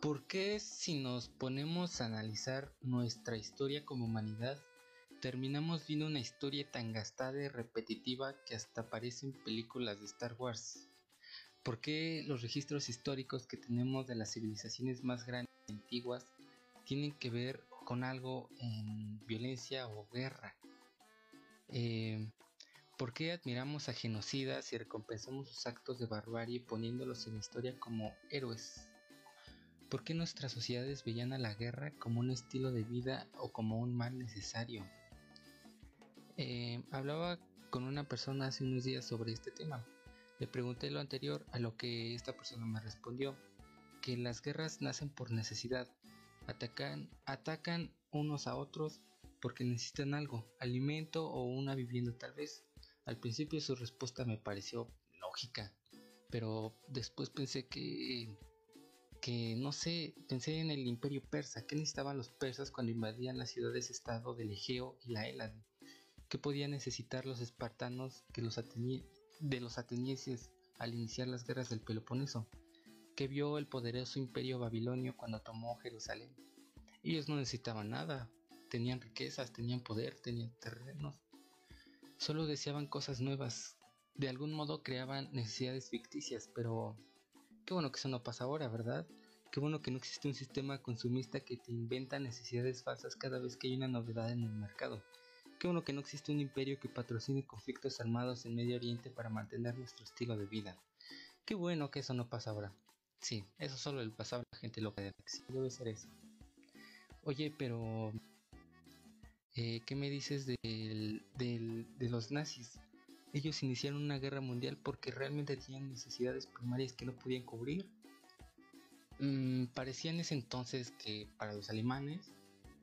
¿Por qué si nos ponemos a analizar nuestra historia como humanidad, terminamos viendo una historia tan gastada y repetitiva que hasta aparece en películas de Star Wars? ¿Por qué los registros históricos que tenemos de las civilizaciones más grandes y antiguas tienen que ver con algo en violencia o guerra? Eh, ¿Por qué admiramos a genocidas y recompensamos sus actos de barbarie poniéndolos en la historia como héroes? ¿Por qué nuestras sociedades veían a la guerra como un estilo de vida o como un mal necesario? Eh, hablaba con una persona hace unos días sobre este tema. Le pregunté lo anterior a lo que esta persona me respondió, que las guerras nacen por necesidad, atacan, atacan unos a otros porque necesitan algo, alimento o una vivienda tal vez. Al principio su respuesta me pareció lógica, pero después pensé que que no sé, pensé en el imperio persa, ¿qué necesitaban los persas cuando invadían las ciudades-estado del Egeo y la Hélade? ¿Qué podían necesitar los espartanos que los de los atenienses al iniciar las guerras del Peloponeso? ¿Qué vio el poderoso imperio babilonio cuando tomó Jerusalén? Ellos no necesitaban nada, tenían riquezas, tenían poder, tenían terrenos, Solo deseaban cosas nuevas. De algún modo creaban necesidades ficticias, pero qué bueno que eso no pasa ahora, ¿verdad? Qué bueno que no existe un sistema consumista que te inventa necesidades falsas cada vez que hay una novedad en el mercado. Qué bueno que no existe un imperio que patrocine conflictos armados en Medio Oriente para mantener nuestro estilo de vida. Qué bueno que eso no pasa ahora. Sí, eso solo le pasaba a la gente loca de Sí, debe ser eso. Oye, pero eh, ¿Qué me dices de los nazis? Ellos iniciaron una guerra mundial porque realmente tenían necesidades primarias que no podían cubrir. Mm, parecía en ese entonces que para los alemanes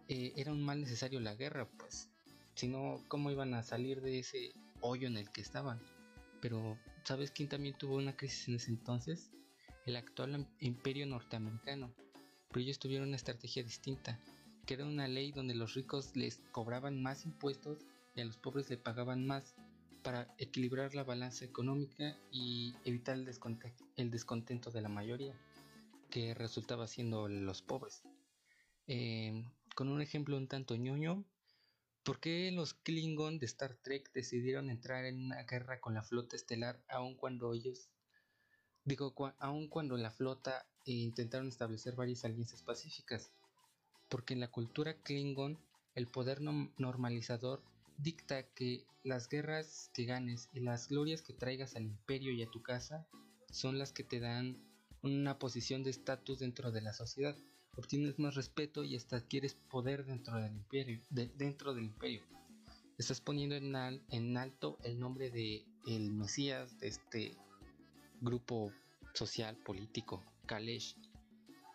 eh, era un mal necesario la guerra, pues, si no, ¿cómo iban a salir de ese hoyo en el que estaban? Pero, ¿sabes quién también tuvo una crisis en ese entonces? El actual imperio norteamericano. Pero ellos tuvieron una estrategia distinta que era una ley donde los ricos les cobraban más impuestos y a los pobres le pagaban más para equilibrar la balanza económica y evitar el, descontento, de la mayoría, que resultaba siendo los pobres. Eh, con un ejemplo un tanto ñoño, ¿por qué los Klingon de Star Trek decidieron entrar en una guerra con la flota estelar aun cuando ellos, digo, aun cuando la flota intentaron establecer varias alianzas pacíficas? porque en la cultura Klingon el poder normalizador dicta que las guerras que ganes y las glorias que traigas al imperio y a tu casa son las que te dan una posición de estatus dentro de la sociedad. Obtienes más respeto y hasta adquieres poder dentro del imperio. dentro del imperio. Estás poniendo en, en alto el nombre de el Mesías de este grupo social político, Kalesh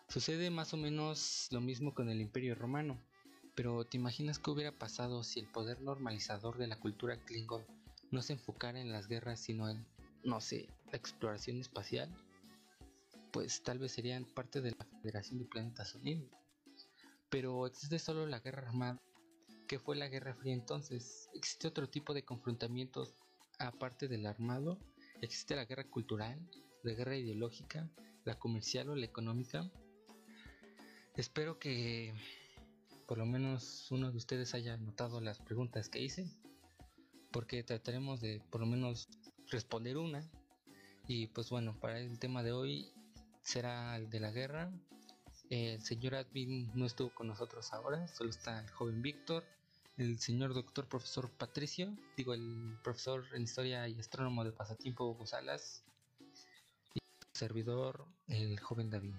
Sucede más o menos lo mismo con el Imperio Romano, pero ¿te imaginas qué hubiera pasado si el poder normalizador de la cultura Klingon no se enfocara en las guerras sino en, no sé, la exploración espacial? Pues tal vez serían parte de la Federación de Planetas Unidos. Pero existe solo la guerra armada. ¿Qué fue la Guerra Fría entonces? ¿Existe otro tipo de confrontamientos aparte del armado? ¿Existe la guerra cultural, la guerra ideológica, la comercial o la económica? Espero que por lo menos uno de ustedes haya notado las preguntas que hice, porque trataremos de por lo menos responder una. Y pues bueno, para el tema de hoy será el de la guerra. El señor Advin no estuvo con nosotros ahora, solo está el joven Víctor, el señor doctor profesor Patricio, digo el profesor en historia y astrónomo de pasatiempo Hugo y el servidor, el joven David.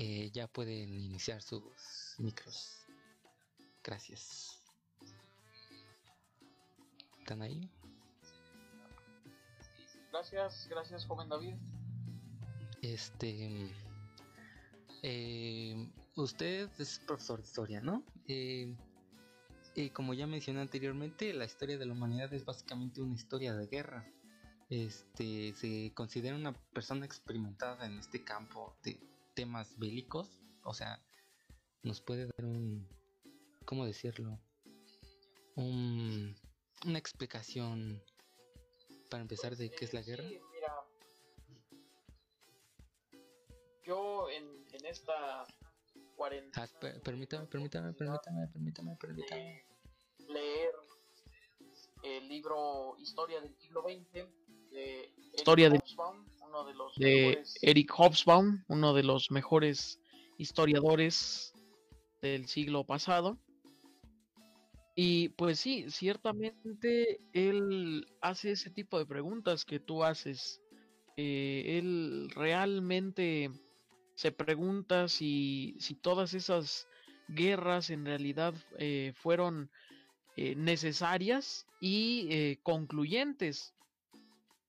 Eh, ya pueden iniciar sus micros. Gracias. ¿Están ahí? Gracias, gracias, joven David. Este. Eh, usted es profesor de historia, ¿no? Eh, y como ya mencioné anteriormente, la historia de la humanidad es básicamente una historia de guerra. Este se considera una persona experimentada en este campo de temas bélicos, o sea, nos puede dar un, ¿cómo decirlo? Un, una explicación para empezar de qué es la guerra. mira, yo en, en esta cuarentena... Ah, permítame, permítame, permítame, permítame, permítame. Leer el libro Historia del siglo XX de Historia de, uno de, los de Eric Hobsbawm, uno de los mejores historiadores del siglo pasado. Y pues sí, ciertamente él hace ese tipo de preguntas que tú haces. Eh, él realmente se pregunta si, si todas esas guerras en realidad eh, fueron eh, necesarias y concluyentes.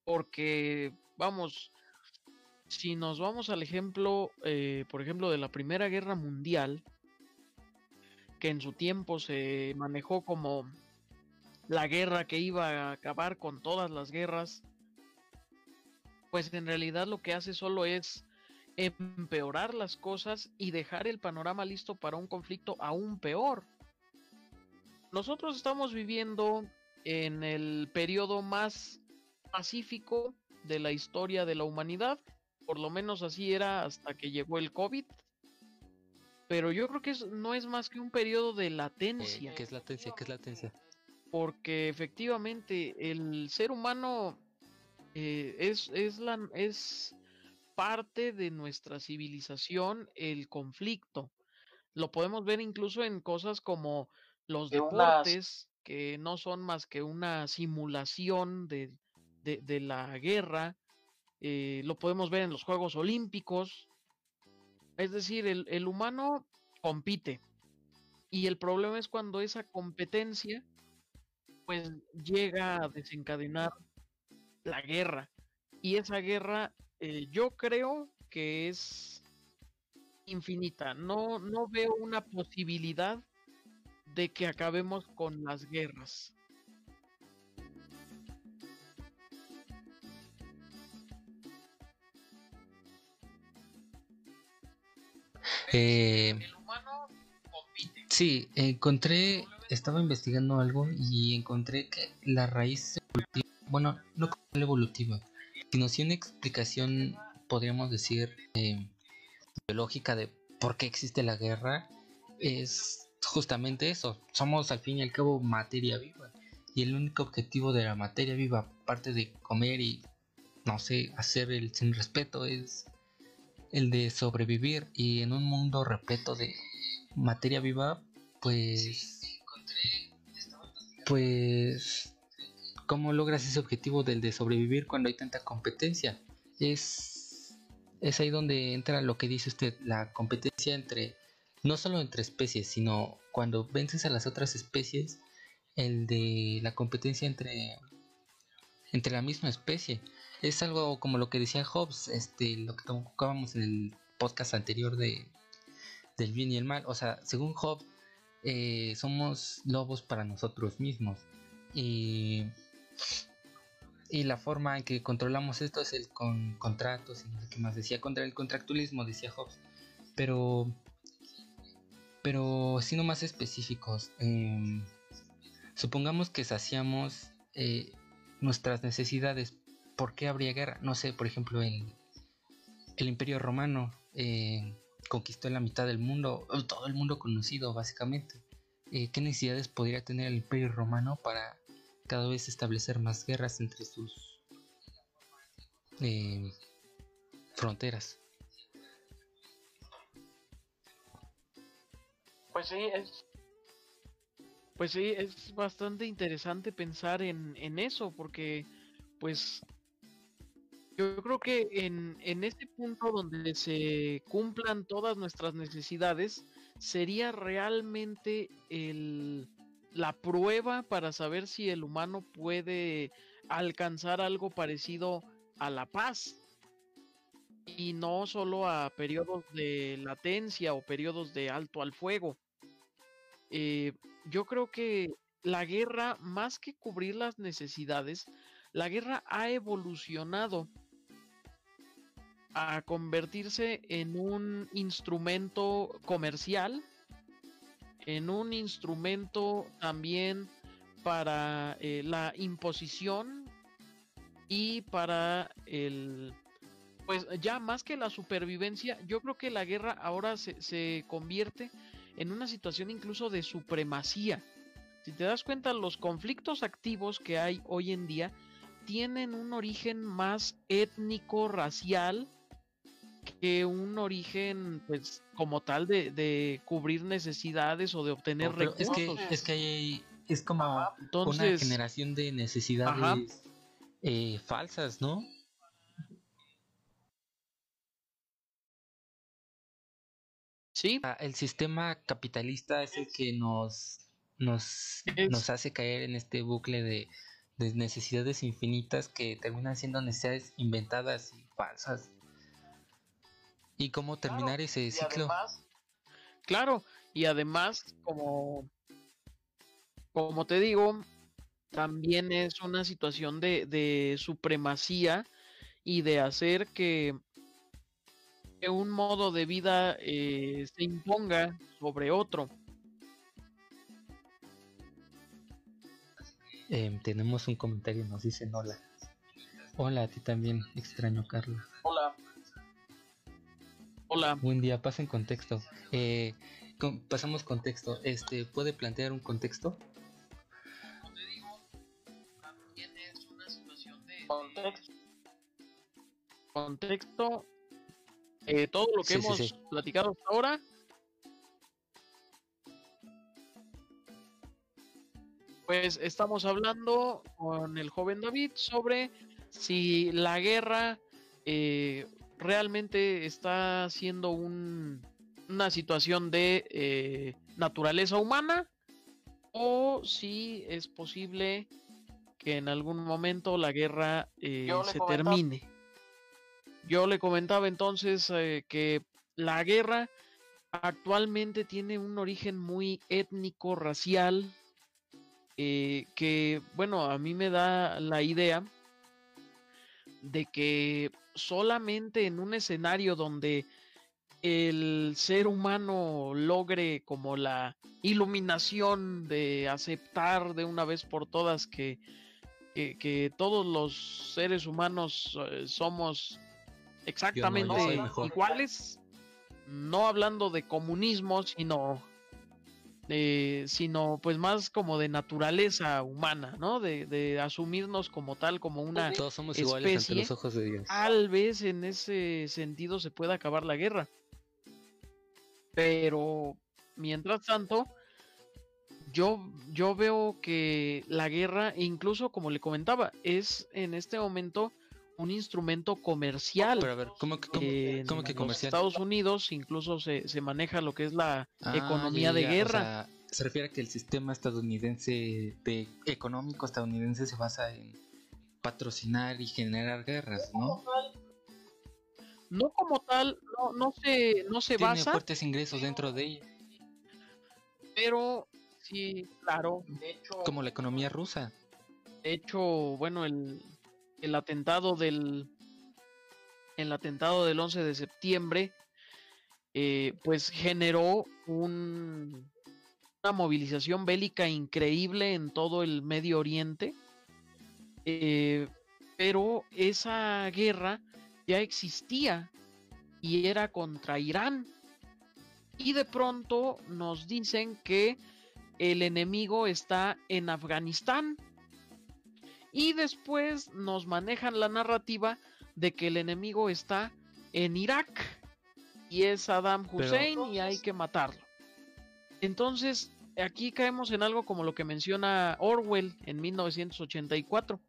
Porque, vamos, si nos vamos al ejemplo, por ejemplo, de la Primera Guerra Mundial, que en su tiempo se manejó como la guerra que iba a acabar con todas las guerras, pues en realidad lo que hace solo es empeorar las cosas y dejar el panorama listo para un conflicto aún peor. Nosotros estamos viviendo en el periodo más pacífico de la historia de la humanidad, por lo menos así era hasta que llegó el COVID pero yo creo que no es más que un periodo de latencia. ¿Qué es latencia? ¿Qué es latencia? Porque efectivamente el ser humano eh, es, es, la, es parte de nuestra civilización el conflicto. Lo podemos ver incluso en cosas como los deportes, que no son más que una simulación de, de, la guerra. Eh, lo podemos ver en los Juegos Olímpicos, es decir, el, humano compite. Y el problema es cuando esa competencia pues llega a desencadenar la guerra. Y esa guerra eh, yo creo que es infinita. No, no veo una posibilidad de que acabemos con las guerras. Eh, sí, encontré, estaba investigando algo y encontré que la raíz evolutiva, bueno, no como evolutiva, sino si una explicación, podríamos decir, eh, biológica de por qué existe la guerra, es justamente eso. Somos al fin y al cabo materia viva. Y el único objetivo de la materia viva, aparte de comer y, no sé, hacer el sin respeto, es el de sobrevivir y en un mundo repleto de materia viva, pues pues cómo logras ese objetivo del de sobrevivir cuando hay tanta competencia. Es es ahí donde entra lo que dice usted, la competencia entre no solo entre especies, sino cuando vences a las otras especies, el de la competencia entre entre la misma especie es algo como lo que decía Hobbes, este, lo que tocábamos en el podcast anterior de del bien y el mal. O sea, según Hobbes, eh, somos lobos para nosotros mismos. Y, y la forma en que controlamos esto es el con contratos y no sé qué más decía, contra el contractualismo, decía Hobbes. Pero, pero siendo más específicos, em, supongamos que saciamos eh, nuestras necesidades ¿por qué habría guerra? No sé, por ejemplo, el, el Imperio Romano eh, conquistó la mitad del mundo, todo el mundo conocido básicamente. Eh, ¿Qué necesidades podría tener el Imperio Romano para cada vez establecer más guerras entre sus eh, fronteras? Pues sí, es pues sí, es bastante interesante pensar en, en eso, porque pues yo creo que en, en este punto donde se cumplan todas nuestras necesidades, sería realmente el, la prueba para saber si el humano puede alcanzar algo parecido a la paz y no solo a periodos de latencia o periodos de alto al fuego. Eh, yo creo que la guerra, más que cubrir las necesidades, la guerra ha evolucionado a convertirse en un instrumento comercial, en un instrumento también para eh, la imposición y para el pues ya más que la supervivencia, yo creo que la guerra ahora se, se convierte en una situación incluso de supremacía. Si te das cuenta, los conflictos activos que hay hoy en día tienen un origen más étnico, racial, que un origen, pues, como tal de, cubrir necesidades o de obtener recursos. Es que, es que hay, es como una generación de necesidades eh, falsas, ¿no? Sí. Ah, el sistema capitalista es el que nos, nos, nos hace caer en este bucle de, de necesidades infinitas que terminan siendo necesidades inventadas y falsas. ¿Y cómo terminar ese ciclo? claro, y además, como, como te digo, también es una situación de, de supremacía y de hacer que, que un modo de vida eh, se imponga sobre otro. Em, tenemos un comentario, nos dicen hola. Hola, a ti también, extraño Carla. Hola. Hola. Buen día, pasa en contexto. Eh, pasamos contexto. Este, ¿puede plantear un contexto? Contexto. Contexto. Eh, todo lo que hemos platicado hasta ahora Pues estamos hablando con el joven David sobre si la guerra eh, realmente está siendo una situación de eh, naturaleza humana o si es posible que en algún momento la guerra eh, se termine. Yo le comentaba entonces que la guerra actualmente tiene un origen muy étnico, racial, eh, que, bueno, a mí me da la idea de que solamente en un escenario donde el ser humano logre como la iluminación de aceptar de una vez por todas que, que, todos los seres humanos eh, somos exactamente iguales, no hablando de comunismo, sino eh, sino pues más como de naturaleza humana, ¿no? De, asumirnos como tal, como una Todos somos iguales ante los ojos de Dios. Tal vez en ese sentido se pueda acabar la guerra. Pero mientras tanto, yo, yo veo que la guerra, incluso como le comentaba, es en este momento un instrumento comercial. Pero a ver, ¿cómo que, cómo, que comercial? Estados Unidos incluso se, se, maneja lo que es la ah, economía de guerra. se refiere a que el sistema estadounidense, de, económico estadounidense, se basa en patrocinar y generar guerras, ¿no? No como tal, no, no se, no se Tiene basa. fuertes ingresos dentro de ella. Pero sí, claro. De hecho, como la economía rusa. De hecho, bueno, el, el atentado del el atentado del 11 de septiembre eh, pues generó un, una movilización bélica increíble en todo el Medio Oriente eh, pero esa guerra ya existía y era contra Irán. Y de pronto nos dicen que el enemigo está en Afganistán y después nos manejan la narrativa de que el enemigo está en Irak y es Saddam Hussein y hay que matarlo. Entonces, aquí caemos en algo como lo que menciona Orwell en 1984.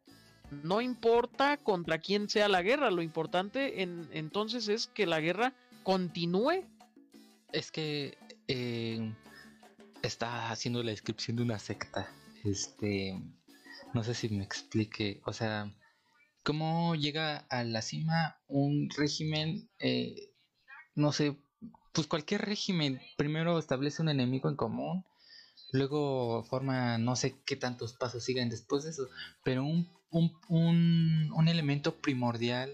No importa contra quién sea la guerra, lo importante en, entonces es que la guerra continúe. Es que eh, está haciendo la descripción de una secta. Este no sé si me explique. O sea, ¿cómo llega a la cima un régimen? Eh, no sé, pues cualquier régimen primero establece un enemigo en común, luego forma no sé qué tantos pasos sigan después de eso, pero un, un, un, un elemento primordial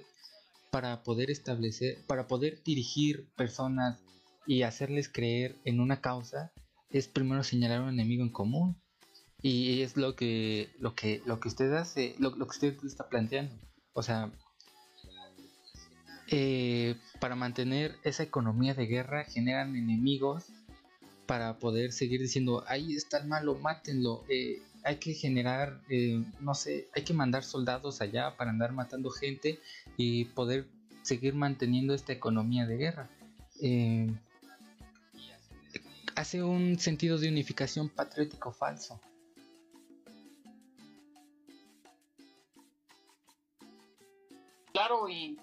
para poder establecer, para poder dirigir personas y hacerles creer en una causa es primero señalar un enemigo en común y es lo que, lo que, lo que usted hace, lo, que usted está planteando. O sea, eh, para mantener esa economía de guerra generan enemigos para poder seguir diciendo, ahí está el malo, mátenlo. Eh, hay que generar, eh, no sé, hay que mandar soldados allá para andar matando gente y poder seguir manteniendo esta economía de guerra. Eh, hace un sentido de unificación patriótico falso. Claro, y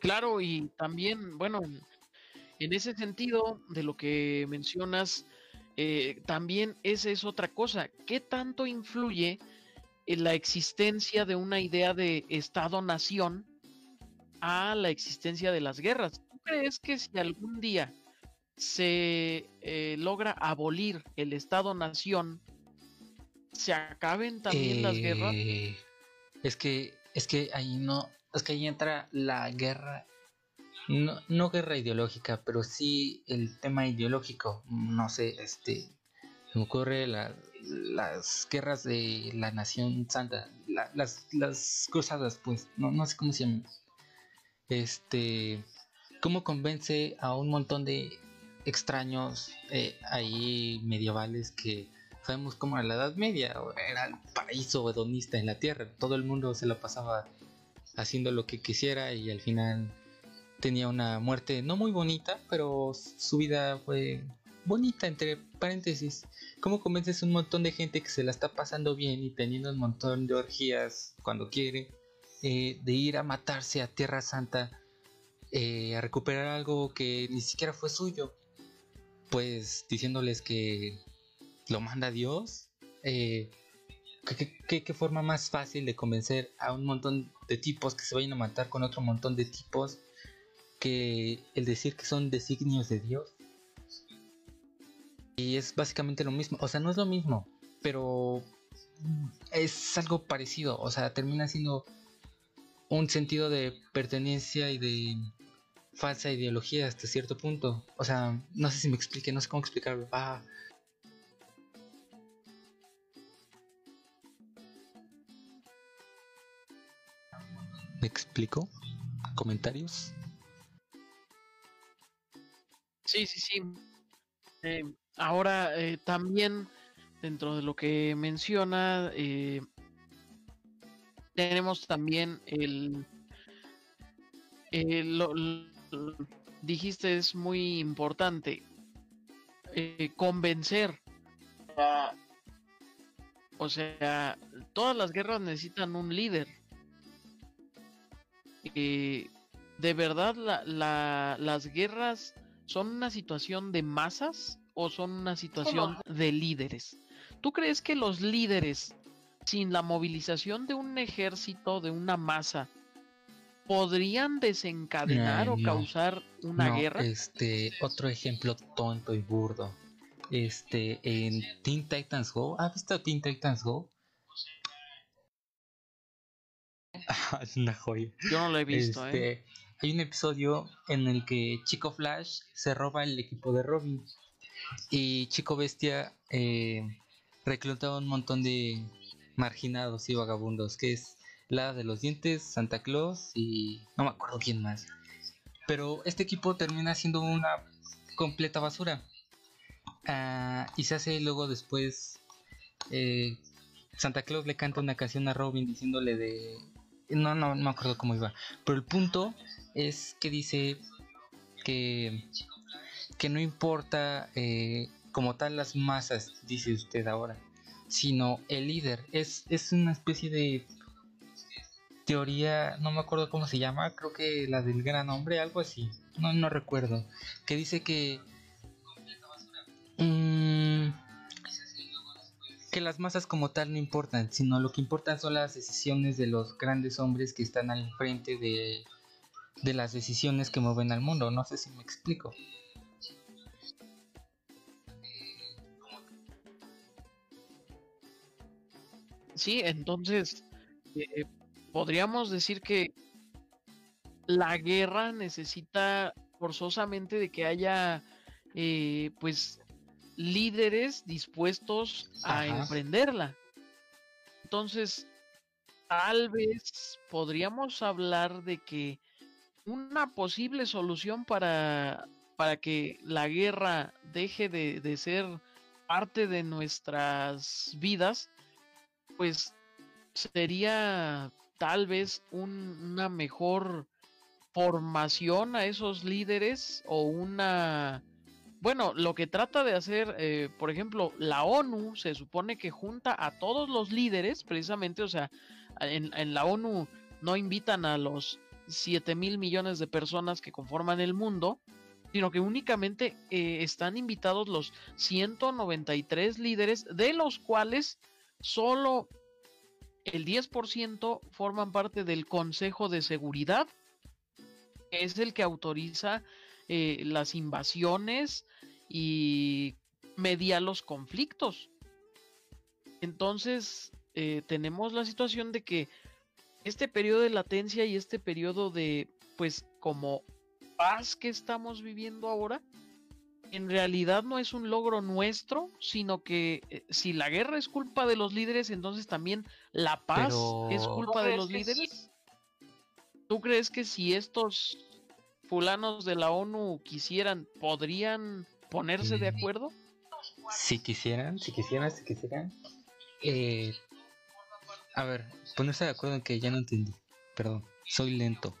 claro, y también, bueno, en ese sentido de lo que mencionas, eh, también esa es otra cosa. ¿Qué tanto influye en la existencia de una idea de Estado-nación a la existencia de las guerras? ¿Tú crees que si algún día se eh, logra abolir el Estado-nación, se acaben también las guerras? Eh, es que, es que ahí no, es que ahí entra la guerra no, no guerra ideológica, pero sí el tema ideológico. No sé, este. Me ocurre las guerras de la Nación Santa, las, las cruzadas, pues, no, no sé cómo se llaman. Este. ¿Cómo convence a un montón de extraños eh, ahí medievales que sabemos cómo era la Edad Media? Era el paraíso hedonista en la tierra. Todo el mundo se lo pasaba haciendo lo que quisiera y al final tenía una muerte no muy bonita, pero su vida fue bonita, entre paréntesis. ¿Cómo convences a un montón de gente que se la está pasando bien y teniendo un montón de orgías cuando quiere eh, de ir a matarse a Tierra Santa eh, a recuperar algo que ni siquiera fue suyo? Pues diciéndoles que lo manda Dios. Eh, ¿qué, qué forma más fácil de convencer a un montón de tipos que se vayan a matar con otro montón de tipos que el decir que son designios de Dios. Y es básicamente lo mismo, o sea, no es lo mismo, pero es algo parecido, o sea, termina siendo un sentido de pertenencia y de falsa ideología hasta cierto punto. O sea, no sé si me explique, no sé cómo explicarlo. Ah. ¿Me explico? ¿Comentarios? Sí, sí, sí. Eh, ahora, eh, también dentro de lo que menciona, eh, tenemos también el... lo, dijiste es muy importante, convencer. O sea, todas las guerras necesitan un líder. De verdad, la, las guerras ¿son una situación de masas o son una situación de líderes? ¿Tú crees que los líderes, sin la movilización de un ejército, de una masa, podrían desencadenar o causar una guerra? Este, otro ejemplo tonto y burdo. Este, en Teen Titans Go, ¿has visto Teen Titans Go? es una joya. Yo no lo he visto, ¿eh? este, hay un episodio en el que Chico Flash se roba el equipo de Robin y Chico Bestia eh, recluta a un montón de marginados y vagabundos, que es la de los dientes, Santa Claus y no me acuerdo quién más. Pero este equipo termina siendo una completa basura. Ah, y se hace luego después eh, Santa Claus le canta una canción a Robin diciéndole de no, no, no me acuerdo cómo iba. Pero el punto es que dice que, que no importa eh, como tal las masas, dice usted ahora, sino el líder. Es, es una especie de teoría, no me acuerdo cómo se llama, creo que la del gran hombre, algo así, no, no recuerdo, que dice que... Mm, que las masas como tal no importan, sino lo que importan son las decisiones de los grandes hombres que están al frente de de las decisiones que mueven al mundo. No sé si me explico. Sí, entonces eh, podríamos decir que la guerra necesita forzosamente de que haya eh, pues líderes dispuestos a emprenderla. Entonces, tal vez podríamos hablar de que una posible solución para, para que la guerra deje de, de ser parte de nuestras vidas, pues sería tal vez una mejor formación a esos líderes o una... Bueno, lo que trata de hacer, eh, por ejemplo, la ONU se supone que junta a todos los líderes, precisamente, o sea, en, en la ONU no invitan a los 7 mil millones de personas que conforman el mundo, sino que únicamente eh, están invitados los 193 líderes, de los cuales solo el 10% forman parte del Consejo de Seguridad, que es el que autoriza eh, las invasiones y media los conflictos. Entonces, eh, tenemos la situación de que este periodo de latencia y este periodo de, pues, como paz que estamos viviendo ahora, en realidad no es un logro nuestro, sino que eh, si la guerra es culpa de los líderes, entonces también la paz es culpa de los líderes. ¿Tú crees que si estos fulanos de la ONU quisieran, podrían ponerse de acuerdo? Si quisieran, si quisieran, si quisieran. Eh, a ver, ponerse de acuerdo en que ya no entendí. Perdón, soy lento.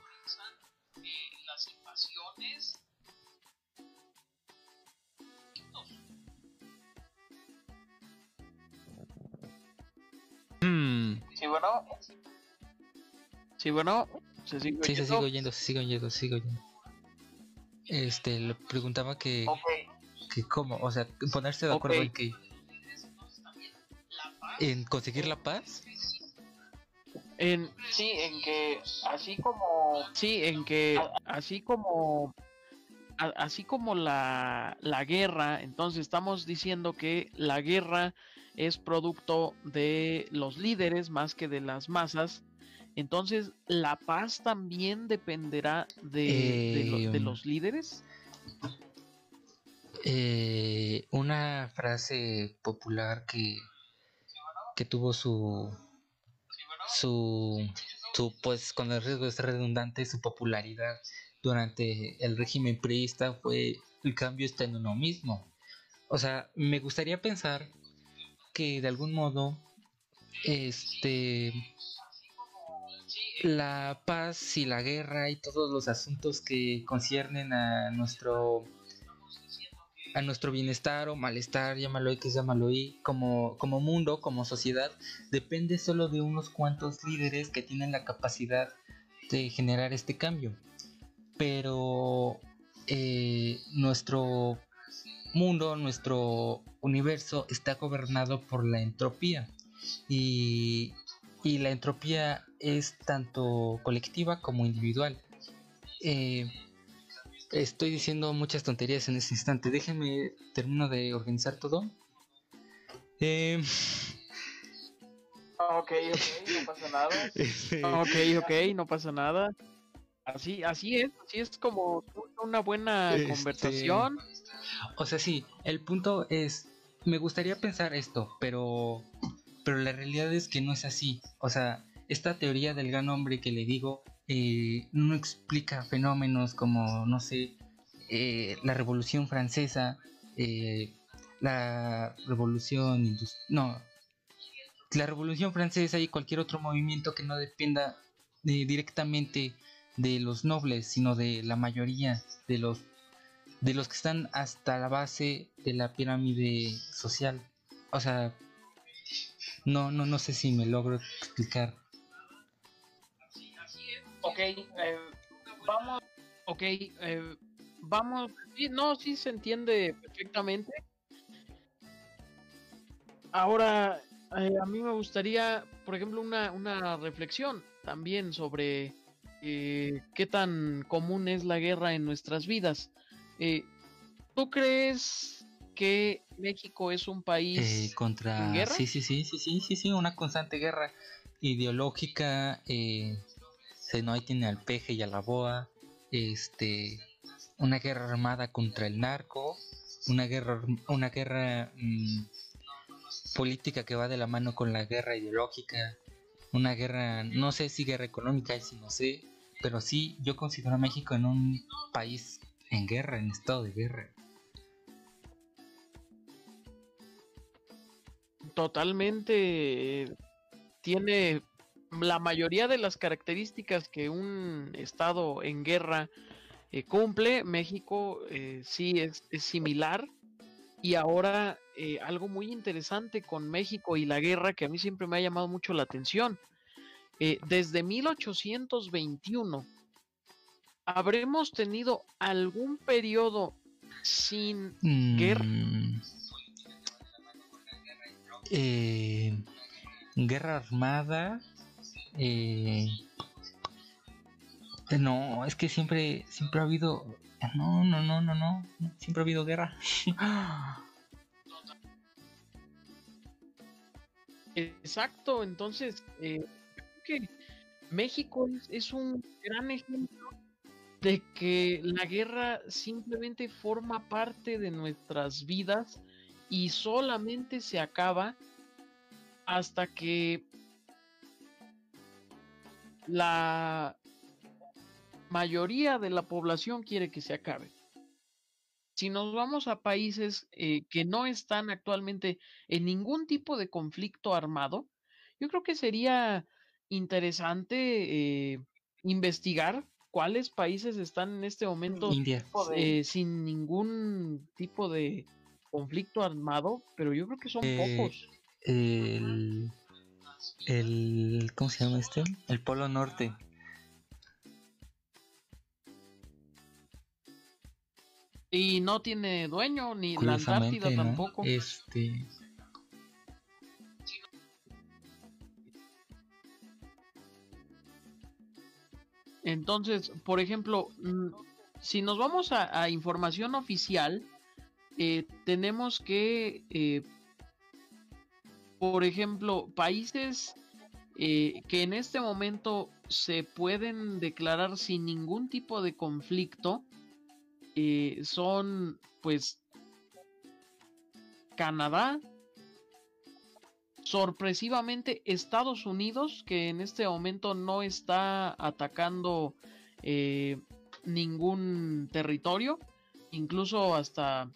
Hmm. Sí, bueno. Sí, bueno. ¿Se sigue sí, se sigue oyendo, se sigue oyendo, se sigue oyendo. Este, le preguntaba que. Que cómo, o sea, ponerse de acuerdo en que. En conseguir la paz en, sí, en que así como... Sí, en que así como... así como la, la guerra, entonces estamos diciendo que la guerra es producto de los líderes más que de las masas. Entonces, ¿la paz también dependerá de, de, los líderes? Eh, una frase popular que, que tuvo su, su, su, pues con el riesgo de ser redundante, su popularidad durante el régimen priista fue el cambio está en uno mismo. O sea, me gustaría pensar que de algún modo este la paz y la guerra y todos los asuntos que conciernen a nuestro a nuestro bienestar o malestar, llámalo X, llámalo Y, como, como mundo, como sociedad, depende solo de unos cuantos líderes que tienen la capacidad de generar este cambio. Pero eh, nuestro mundo, nuestro universo está gobernado por la entropía. Y, y la entropía es tanto colectiva como individual. Eh, estoy diciendo muchas tonterías en este instante. Déjenme termino de organizar todo. Eh... Ok, ok, no pasa nada. Este, ok, ok, no pasa nada. Así, así es, así es como una buena este, conversación. O sea, sí, el punto es, me gustaría pensar esto, pero, pero la realidad es que no es así. O sea, esta teoría del gran hombre que le digo eh, no explica fenómenos como, no sé, eh, la Revolución Francesa, eh, la Revolución no, la Revolución Francesa y cualquier otro movimiento que no dependa directamente de los nobles, sino de la mayoría de los de los que están hasta la base de la pirámide social. O sea, no, no, no sé si me logro explicar. Ok, eh, vamos. Ok, eh, vamos. no, sí se entiende perfectamente. Ahora, eh, a mí me gustaría, por ejemplo, una, una reflexión también sobre qué tan común es la guerra en nuestras vidas. ¿Tú crees que México es un país contra guerra? Sí, sí, sí, sí, sí, sí, sí, una constante guerra ideológica, eh, no tiene al peje y a la boa, este, una guerra armada contra el narco, una guerra, una guerra mm, política que va de la mano con la guerra ideológica, una guerra, no sé si guerra económica, si no sé, pero sí yo considero a México en un país en guerra, en estado de guerra. Totalmente tiene la mayoría de las características que un estado en guerra eh, cumple. México eh, sí es, similar. Y ahora eh, algo muy interesante con México y la guerra que a mí siempre me ha llamado mucho la atención. desde 1821 habremos tenido algún periodo sin guerra. Mm. guerra armada. Eh, no, es que siempre, siempre ha habido. No, no, no, no, no. Siempre ha habido guerra. Exacto, entonces eh, que México es, un gran ejemplo de que la guerra simplemente forma parte de nuestras vidas y solamente se acaba hasta que la mayoría de la población quiere que se acabe. Si nos vamos a países eh, que no están actualmente en ningún tipo de conflicto armado, yo creo que sería interesante eh, investigar cuáles países están en este momento eh, sin ningún tipo de conflicto armado, pero yo creo que son pocos. El, el, ¿cómo se llama este? El Polo Norte. Y no tiene dueño, ni la Antártida tampoco. Este. Entonces, por ejemplo, mm, si nos vamos a, información oficial, eh, tenemos que, eh, por ejemplo, países eh, que en este momento se pueden declarar sin ningún tipo de conflicto, eh, son pues Canadá, sorpresivamente Estados Unidos, que en este momento no está atacando eh, ningún territorio, incluso hasta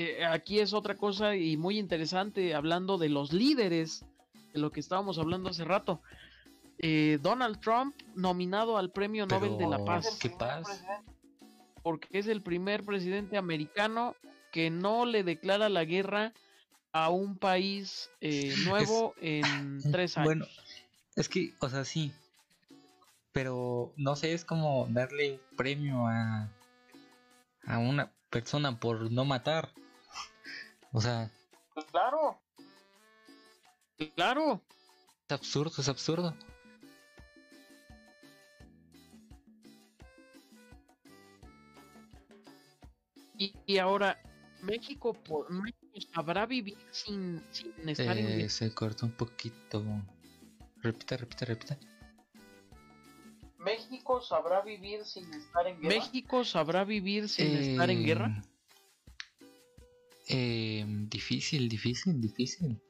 eh, aquí es otra cosa y muy interesante hablando de los líderes, de lo que estábamos hablando hace rato. Donald Trump nominado al Premio Nobel de la Paz. ¿Qué paz? porque es el primer presidente americano que no le declara la guerra a un país eh, nuevo en tres años. Bueno, es que, o sea, sí, pero no sé, es como darle premio a, a una persona por no matar. O sea, claro, claro, es absurdo, es absurdo. Y, ahora, México, por, sabrá vivir sin, estar en guerra. Se cortó un poquito. Repita, repita, repita. ¿México sabrá vivir sin estar en guerra? ¿México sabrá vivir sin estar en guerra? Eh, difícil, difícil, difícil.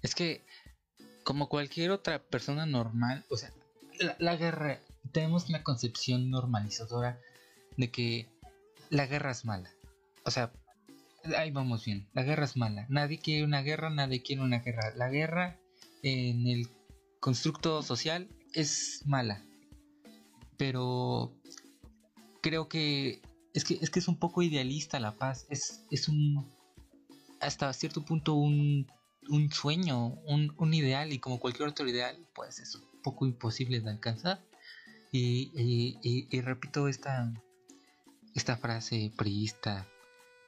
Es que, como cualquier otra persona normal, o sea, la guerra, tenemos una concepción normalizadora de que la guerra es mala. O sea, ahí vamos bien. La guerra es mala. Nadie quiere una guerra, nadie quiere una guerra. La guerra en el constructo social es mala. Pero creo que es que es, que es un poco idealista la paz. Es, es un hasta cierto punto un, un sueño, un, un, ideal y como cualquier otro ideal, pues es un poco imposible de alcanzar. Y, y, y repito esta, esta frase priista,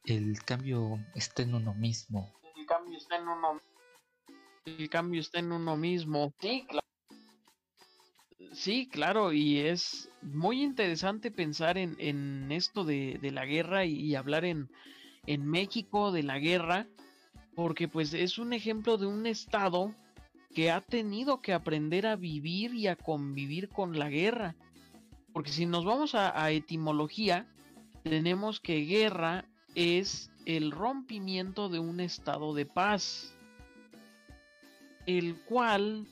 el cambio está en uno mismo. El cambio está en uno El cambio está en uno mismo. Sí, claro. Sí, claro, y es muy interesante pensar en, en esto de, de, la guerra y, hablar en, en México de la guerra, porque pues es un ejemplo de un estado que ha tenido que aprender a vivir y a convivir con la guerra. Porque si nos vamos a, a etimología, tenemos que guerra es el rompimiento de un estado de paz, el cual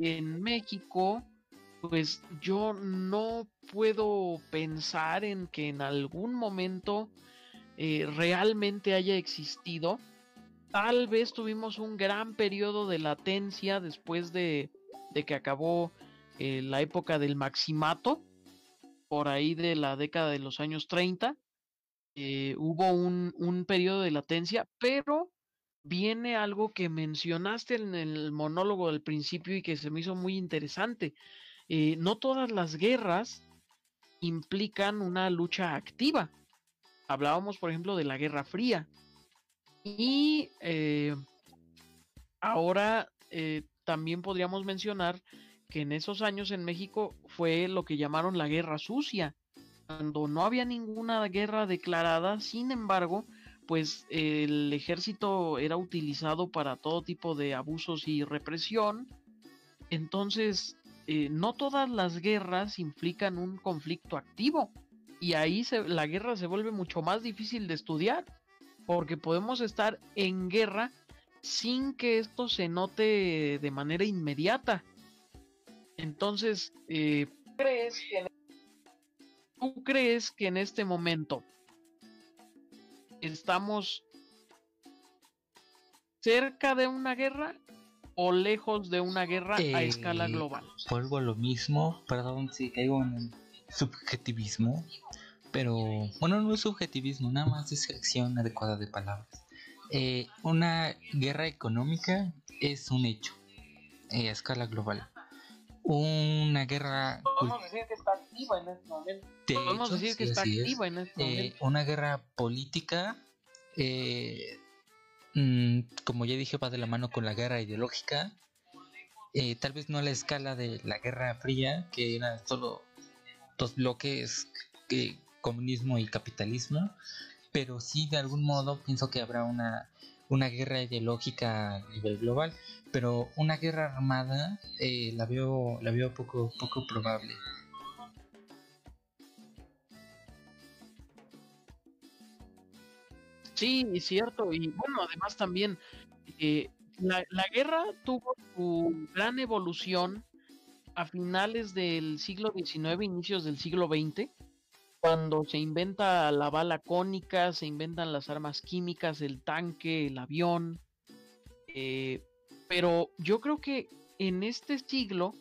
en México pues yo no puedo pensar en que en algún momento eh, realmente haya existido. Tal vez tuvimos un gran periodo de latencia después de, de que acabó eh, la época del maximato, por ahí de la década de los años 30. Eh, hubo un, un periodo de latencia, pero viene algo que mencionaste en el monólogo del principio y que se me hizo muy interesante. Eh, no todas las guerras implican una lucha activa. Hablábamos, por ejemplo, de la Guerra Fría. Y eh, ahora eh, también podríamos mencionar que en esos años en México fue lo que llamaron la Guerra Sucia, cuando no había ninguna guerra declarada, sin embargo, pues el ejército era utilizado para todo tipo de abusos y represión. Entonces, eh, no todas las guerras implican un conflicto activo. Y ahí se, la guerra se vuelve mucho más difícil de estudiar. Porque podemos estar en guerra sin que esto se note de manera inmediata. Entonces, eh, ¿Crees que ¿tú crees que en este momento estamos cerca de una guerra o lejos de una guerra a Eh, escala global? Vuelvo a lo mismo, perdón si caigo en el subjetivismo, pero bueno, no es subjetivismo, nada más es selección adecuada de palabras. Eh, una guerra económica es un hecho eh, a escala global. Una guerra podemos decir que está activa en este momento? de Podemos hecho, decir que sí, está es. activa en este Eh, momento. una guerra política, eh, mm, como ya dije, va de la mano con la guerra ideológica. Eh, tal vez no a la escala de la Guerra Fría, que eran solo dos bloques, que comunismo y capitalismo, pero sí de algún modo pienso que habrá una, una guerra ideológica a nivel global, pero una guerra armada eh, la veo la veo poco poco probable. Sí, es cierto. Y bueno, además también eh, la, guerra tuvo su gran evolución a finales del siglo XIX, inicios del siglo XX, cuando se inventa la bala cónica, se inventan las armas químicas, el tanque, el avión. eh, pero yo creo que en este siglo,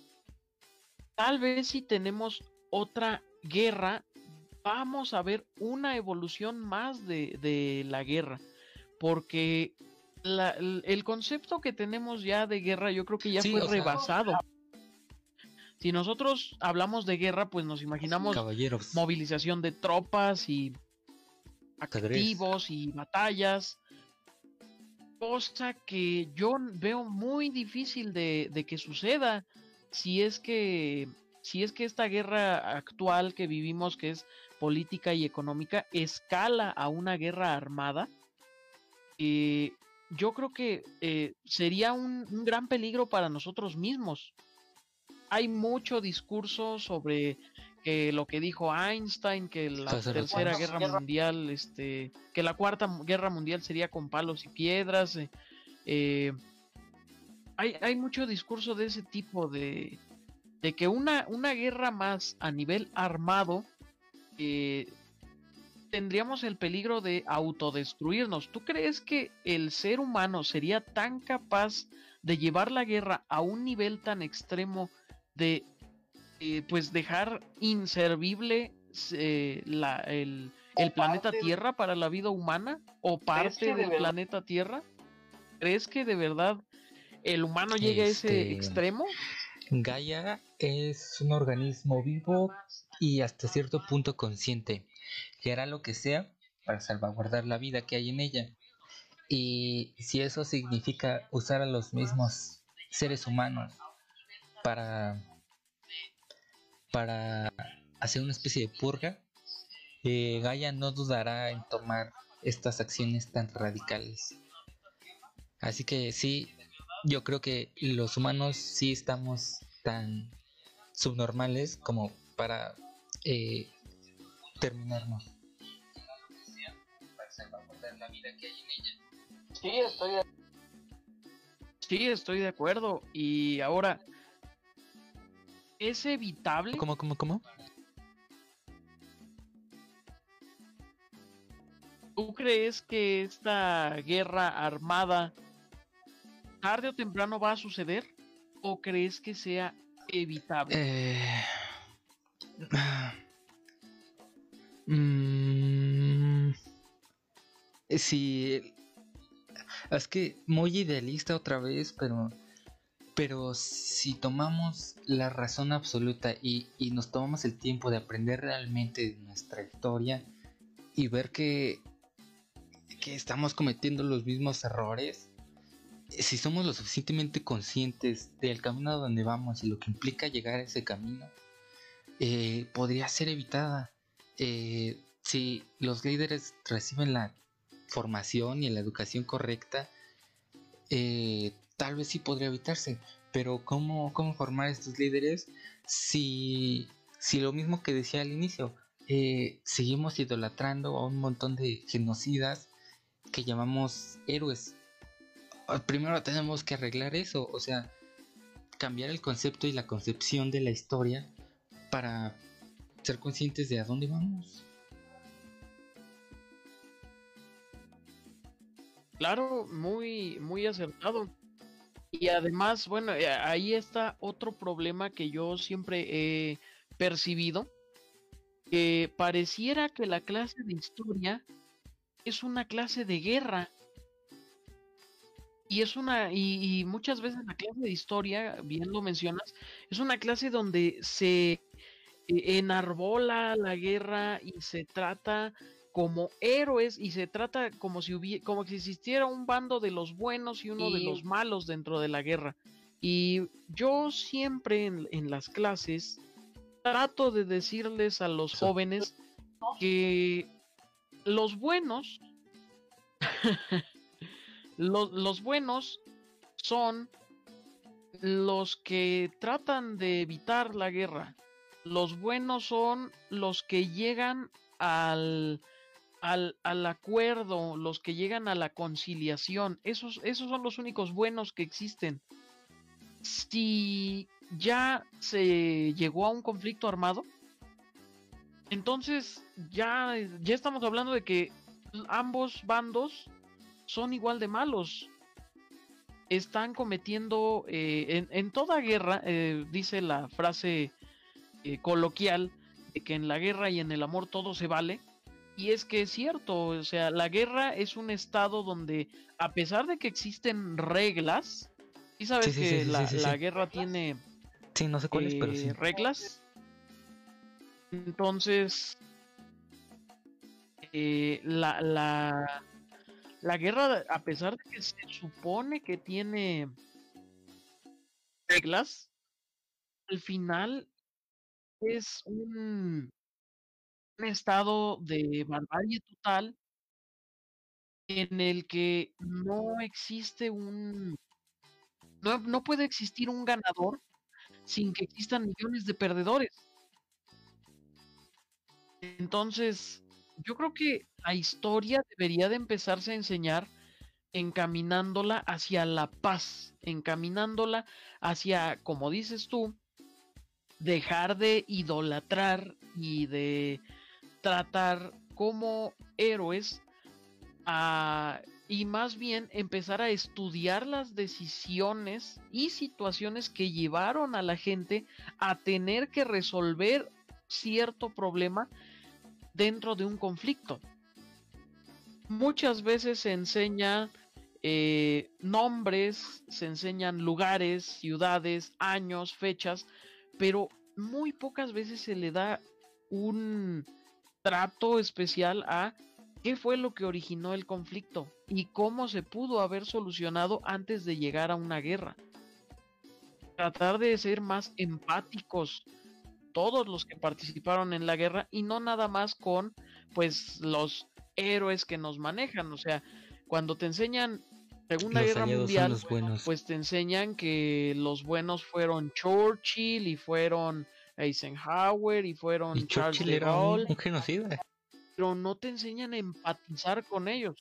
tal vez si tenemos otra guerra, vamos a ver una evolución más de, de la guerra. Porque la- el concepto que tenemos ya de guerra, yo creo que ya Sí, fue sea- rebasado. Si nosotros hablamos de guerra, pues nos imaginamos Caballeros. movilización de tropas y activos y batallas. Cosa que yo veo muy difícil de, de que suceda si es que si es que esta guerra actual que vivimos, que es política y económica, escala a una guerra armada. eh, yo creo que eh, sería un, un gran peligro para nosotros mismos. Hay mucho discurso sobre que lo que dijo Einstein, que la Tercera tercera Guerra. guerra mundial, este, que la cuarta guerra mundial sería con palos y piedras. eh, eh, hay, hay mucho discurso de ese tipo de, de que una, una guerra más a nivel armado eh, tendríamos el peligro de autodestruirnos. ¿Tú crees que el ser humano sería tan capaz de llevar la guerra a un nivel tan extremo de eh, pues dejar inservible eh, la- el, el planeta Tierra para la vida humana o parte del verdad- planeta Tierra? ¿Crees que de verdad el humano llegue a ese Este, extremo? Gaia es un organismo vivo y hasta cierto punto consciente, que hará lo que sea para salvaguardar la vida que hay en ella. Y si eso significa usar a los mismos seres humanos para, para hacer una especie de purga, eh, Gaia no dudará en tomar estas acciones tan radicales. Así que sí, yo creo que los humanos sí estamos tan subnormales como para eh, terminarnos. Para salvaguardar la vida que hay en ella. Sí, estoy de Sí, estoy de acuerdo. Y ahora, ¿es evitable? ¿Cómo, cómo, cómo? ¿Tú crees que esta guerra armada tarde o temprano va a suceder? ¿O crees que sea evitable? Eh... Mm, Sí, es que muy idealista otra vez, pero pero si tomamos la razón absoluta y, y nos tomamos el tiempo de aprender realmente nuestra historia y ver que, que estamos cometiendo los mismos errores, si somos lo suficientemente conscientes del camino a donde vamos y lo que implica llegar a ese camino, eh, podría ser evitada. Eh, si los líderes reciben la formación y la educación correcta, eh, tal vez sí podría evitarse. Pero ¿cómo, cómo formar estos líderes si, si lo mismo que decía al inicio, eh, seguimos idolatrando a un montón de genocidas que llamamos héroes? Ah, Primero tenemos que arreglar eso, o sea, cambiar el concepto y la concepción de la historia para ser conscientes de a dónde vamos. Claro, muy, muy acertado. Y además, bueno, eh, ahí está otro problema que yo siempre he percibido, que pareciera que la clase de historia es una clase de guerra. Y es una, y, y muchas veces la clase de historia, bien lo mencionas, es una clase donde se eh, enarbola la guerra y se trata como héroes y se trata como si hubiera, como si existiera un bando de los buenos y uno de los malos dentro de la guerra. Y yo siempre en, en las clases trato de decirles a los jóvenes que los buenos, los, buenos son los que tratan de evitar la guerra. Los buenos son los que llegan al, al, al acuerdo, los que llegan a la conciliación. Esos, esos son los únicos buenos que existen. Si ya se llegó a un conflicto armado, entonces ya, ya estamos hablando de que ambos bandos son igual de malos. Están cometiendo, eh, en, en toda guerra, eh, dice la frase eh, coloquial, de que en la guerra y en el amor todo se vale. Y es que es cierto, o sea, la guerra es un estado donde, a pesar de que existen reglas, y sabes Sí, sí, que sí, la, la guerra tiene Sí, no sé cuáles, pero sí. reglas. Entonces, eh, la, la, la guerra, a pesar de que se supone que tiene reglas, al final es un, estado de barbarie total en el que no existe un... No, no puede existir un ganador sin que existan millones de perdedores. Entonces, yo creo que la historia debería de empezarse a enseñar encaminándola hacia la paz, encaminándola hacia, como dices tú, dejar de idolatrar y de tratar como héroes a- y más bien empezar a estudiar las decisiones y situaciones que llevaron a la gente a tener que resolver cierto problema dentro de un conflicto. Muchas veces se enseña eh, nombres, se enseñan lugares, ciudades, años, fechas, pero muy pocas veces se le da un trato especial a qué fue lo que originó el conflicto y cómo se pudo haber solucionado antes de llegar a una guerra. Tratar de ser más empáticos todos los que participaron en la guerra y no nada más con pues los héroes que nos manejan, o sea, cuando te enseñan Segunda Los Guerra Mundial, los pues te enseñan que los buenos fueron Churchill y fueron Eisenhower y fueron y Charles Churchill de era un, Gaulle, un genocida. pero no te enseñan a empatizar con ellos.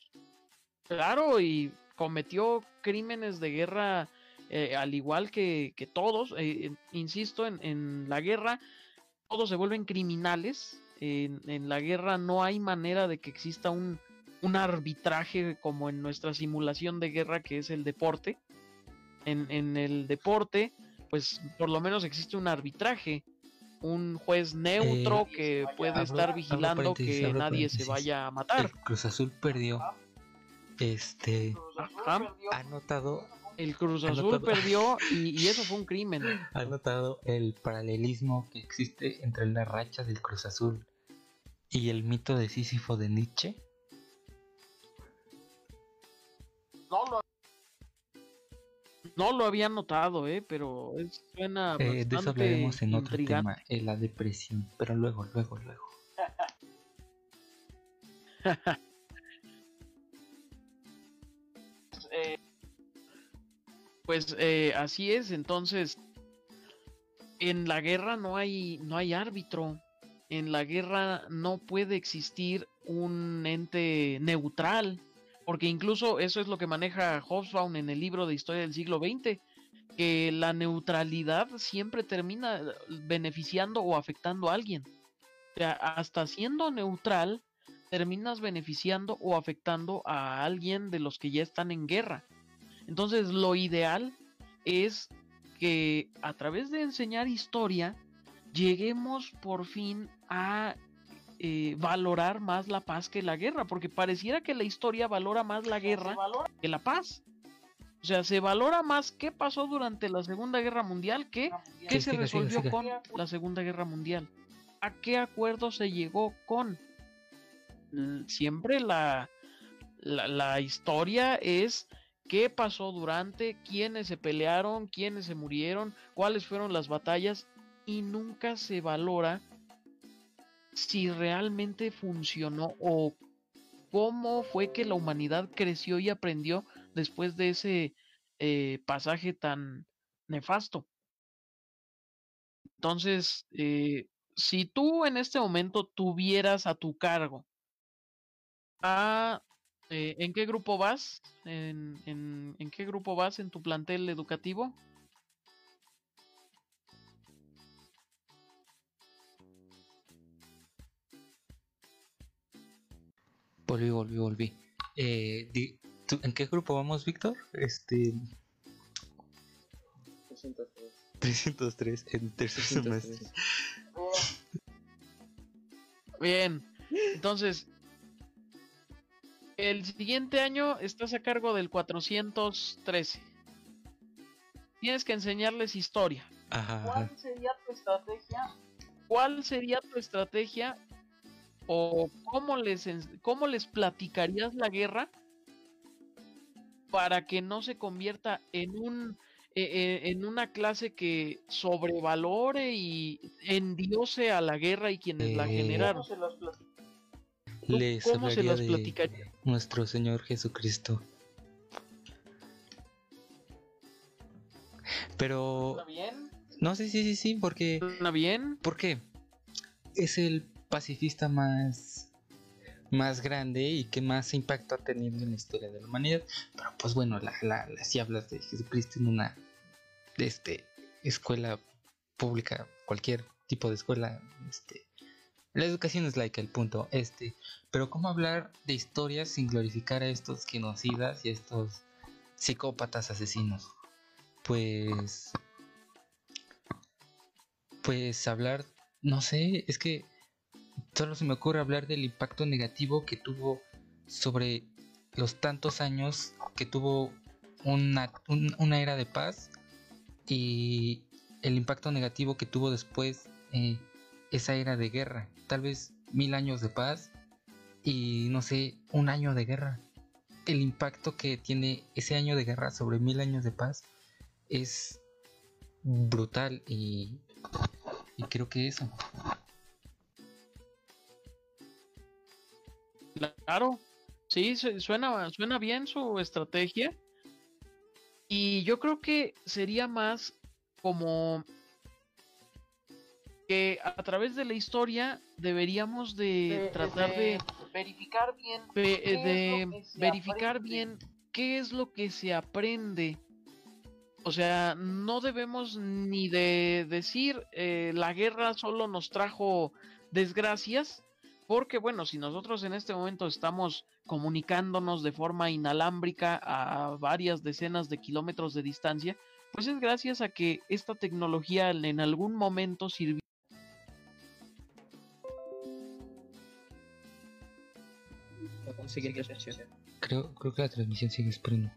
Claro, y cometió crímenes de guerra eh, al igual que, que todos, eh, en- insisto, en, en la guerra todos se vuelven criminales. En, en la guerra no hay manera de que exista un, un arbitraje como en nuestra simulación de guerra que es el deporte. En, en el deporte, pues por lo menos existe un arbitraje, un juez neutro Eh, que puede abro estar vigilando que nadie se vaya a El matar. Cruz Azul perdió. Este Azul perdió. ha notado El Cruz Anotado. Azul perdió y, y eso fue un crimen. ha notado el paralelismo que existe entre la racha del Cruz Azul y el mito de Sísifo de Nietzsche. No, lo No lo había notado, eh, pero es- suena Eh, de eso hablaremos en otro intrigante. tema, en la depresión, pero luego, luego, luego. Pues eh, así es, entonces en la guerra no hay no hay árbitro. En la guerra no puede existir un ente neutral, porque incluso eso es lo que maneja Hobsbawm en el libro de historia del siglo XX, que la neutralidad siempre termina beneficiando o afectando a alguien. O sea, hasta siendo neutral, terminas beneficiando o afectando a alguien de los que ya están en guerra. Entonces, lo ideal es que a través de enseñar historia, lleguemos por fin a eh, valorar más la paz que la guerra, porque pareciera que la historia valora más la guerra que la paz. O sea, se valora más qué pasó durante la Segunda Guerra Mundial que qué Sí, se siga, resolvió siga. con la Segunda Guerra Mundial. ¿A qué acuerdo se llegó con? Siempre la, la, la historia es qué pasó durante, quiénes se pelearon, quiénes se murieron, cuáles fueron las batallas y nunca se valora si realmente funcionó o cómo fue que la humanidad creció y aprendió después de ese eh, pasaje tan nefasto. Entonces, eh, si tú en este momento tuvieras a tu cargo a... eh, ¿En qué grupo vas? ¿En, en, en qué grupo vas en tu plantel educativo? Volví, volví, volví. Eh, di- ¿tú- ¿En qué grupo vamos, Víctor? Este 303 en tercer semestre. Bien, entonces, el siguiente año estás a cargo del 413. Tienes que enseñarles historia. Ajá, ajá. ¿Cuál sería tu estrategia? ¿Cuál sería tu estrategia o cómo les, cómo les platicarías la guerra para que no se convierta en un eh, eh, en una clase que sobrevalore y endiose a la guerra y quienes la Eh, generaron? ¿Cómo se cómo las de platicarías? Nuestro Señor Jesucristo. Pero ¿Está bien? no, sí, sí, sí, sí, porque ¿Suena bien? ¿por qué? Es el pacifista más más grande y que más impacto ha tenido en la historia de la humanidad. Pero pues bueno, la, la, la- si hablas de Jesucristo en una este, escuela pública, cualquier tipo de escuela, este, la educación es laica, el punto. Este, pero cómo hablar de historias sin glorificar a estos genocidas y a estos psicópatas asesinos. Pues, pues hablar, no sé, es que solo se me ocurre hablar del impacto negativo que tuvo sobre los tantos años que tuvo una, un- una era de paz y el impacto negativo que tuvo después eh, esa era de guerra. Tal vez mil años de paz y no sé, un año de guerra. El impacto que tiene ese año de guerra sobre mil años de paz es brutal y, creo que eso. Claro, sí, su- suena, suena bien su estrategia. Y yo creo que sería más como que a través de la historia deberíamos de, tratar de, verificar bien ve- ¿qué es de lo que se verificar aprende? bien qué es lo que se aprende O sea, no debemos ni de decir eh, la guerra solo nos trajo desgracias, porque bueno, si nosotros en este momento estamos comunicándonos de forma inalámbrica a varias decenas de kilómetros de distancia, pues es gracias a que esta tecnología en algún momento sirvió. Siguiente transmisión. Creo, creo que la transmisión sigue esperando.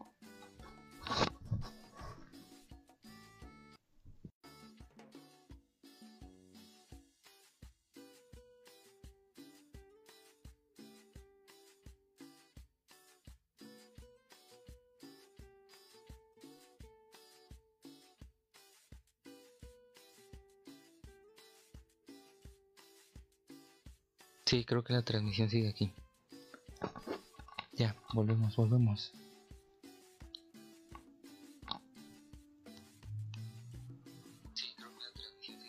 Sí, creo que la transmisión sigue aquí. Ya, volvemos, volvemos.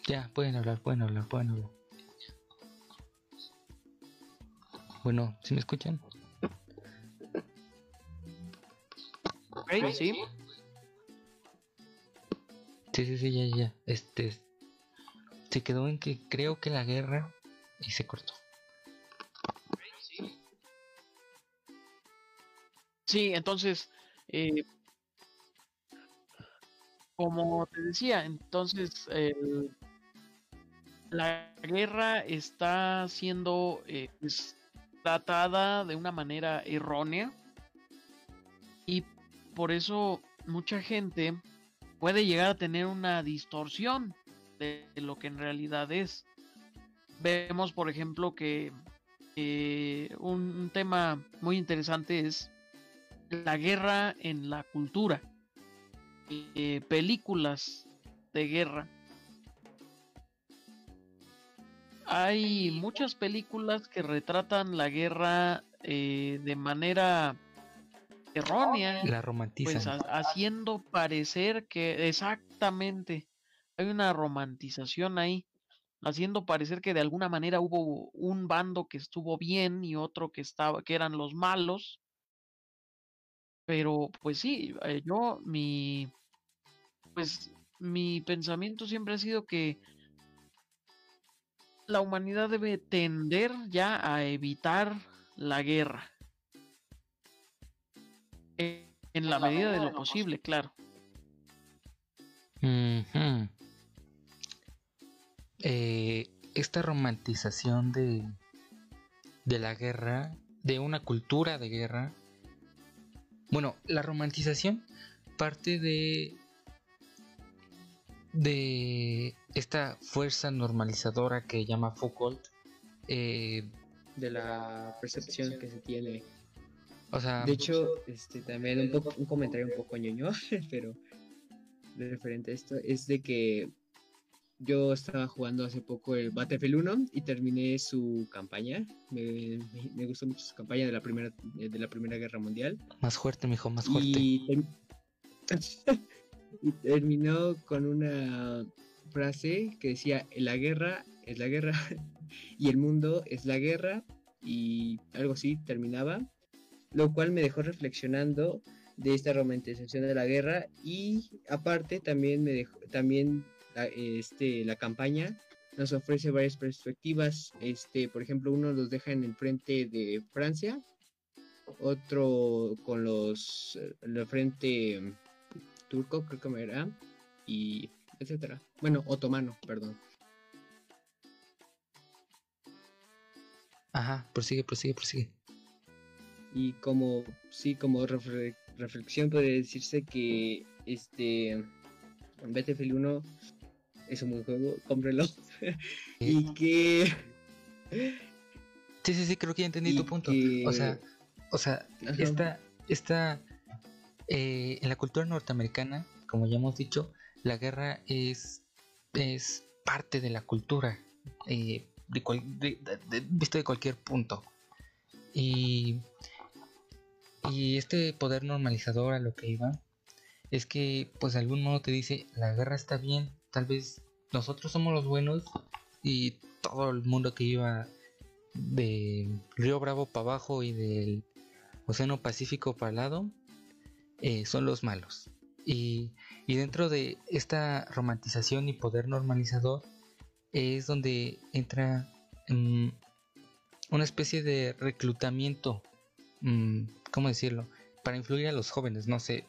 Ya, pueden hablar, pueden hablar, pueden hablar. Bueno, ¿sí me escuchan? Sí. Sí, sí, sí, ya, ya, ya. Este. Se quedó en que creo que la guerra. Y se cortó. Sí, entonces, eh, como te decía, entonces la guerra está siendo eh, pues, tratada de una manera errónea y por eso mucha gente puede llegar a tener una distorsión de lo que en realidad es. Vemos, por ejemplo, que eh, un tema muy interesante es la guerra en la cultura. Eh, películas de guerra. Hay muchas películas que retratan la guerra eh, de manera errónea, La romantizan. pues ha- haciendo parecer que exactamente hay una romantización ahí, haciendo parecer que de alguna manera hubo un bando que estuvo bien y otro que estaba que eran los malos. Pero pues sí, eh, yo mi pues mi pensamiento siempre ha sido que la humanidad debe tender ya a evitar la guerra. Eh, En la medida de lo posible, claro. Eh, esta romantización de, de la guerra, de una cultura de guerra. Bueno, la romantización parte de de esta fuerza normalizadora que llama Foucault. eh, De la percepción que se tiene. o sea, De hecho, este también un poco un comentario un poco ñoño, pero de referente a esto es de que yo estaba jugando hace poco el Battlefield 1 y terminé su campaña. Me, me- me gustó mucho su campaña de la primera de la Primera Guerra Mundial más fuerte, mijo, más fuerte. y, term- y terminó con una frase que decía la guerra es la guerra y el mundo es la guerra y algo así terminaba lo cual me dejó reflexionando de esta romantización de la guerra y aparte también me dejó también la, este la campaña nos ofrece varias perspectivas. Este por ejemplo uno los deja en el frente de Francia otro con los el frente mm, turco creo que me era y etcétera. Bueno otomano perdón. Ajá, prosigue, prosigue, prosigue. y como sí como refle- reflexión puede decirse que este Battlefield 1 es un buen juego cómprenlo y que Sí, sí, sí, creo que ya entendí y tu punto. que- O sea, o sea, Ajá. esta, esta, eh, en la cultura norteamericana, como ya hemos dicho, la guerra es, es parte de la cultura, eh, de cual- de- de- de- visto de cualquier punto. Y, y este poder normalizador a lo que iba, es que, pues de algún modo te dice, la guerra está bien, tal vez nosotros somos los buenos y todo el mundo que iba de Río Bravo para abajo y del Océano Pacífico para el lado eh, son los malos. Y, y dentro de esta romantización y poder normalizador es donde entra mm, una especie de reclutamiento, mm, ¿cómo decirlo? Para influir a los jóvenes, no sé.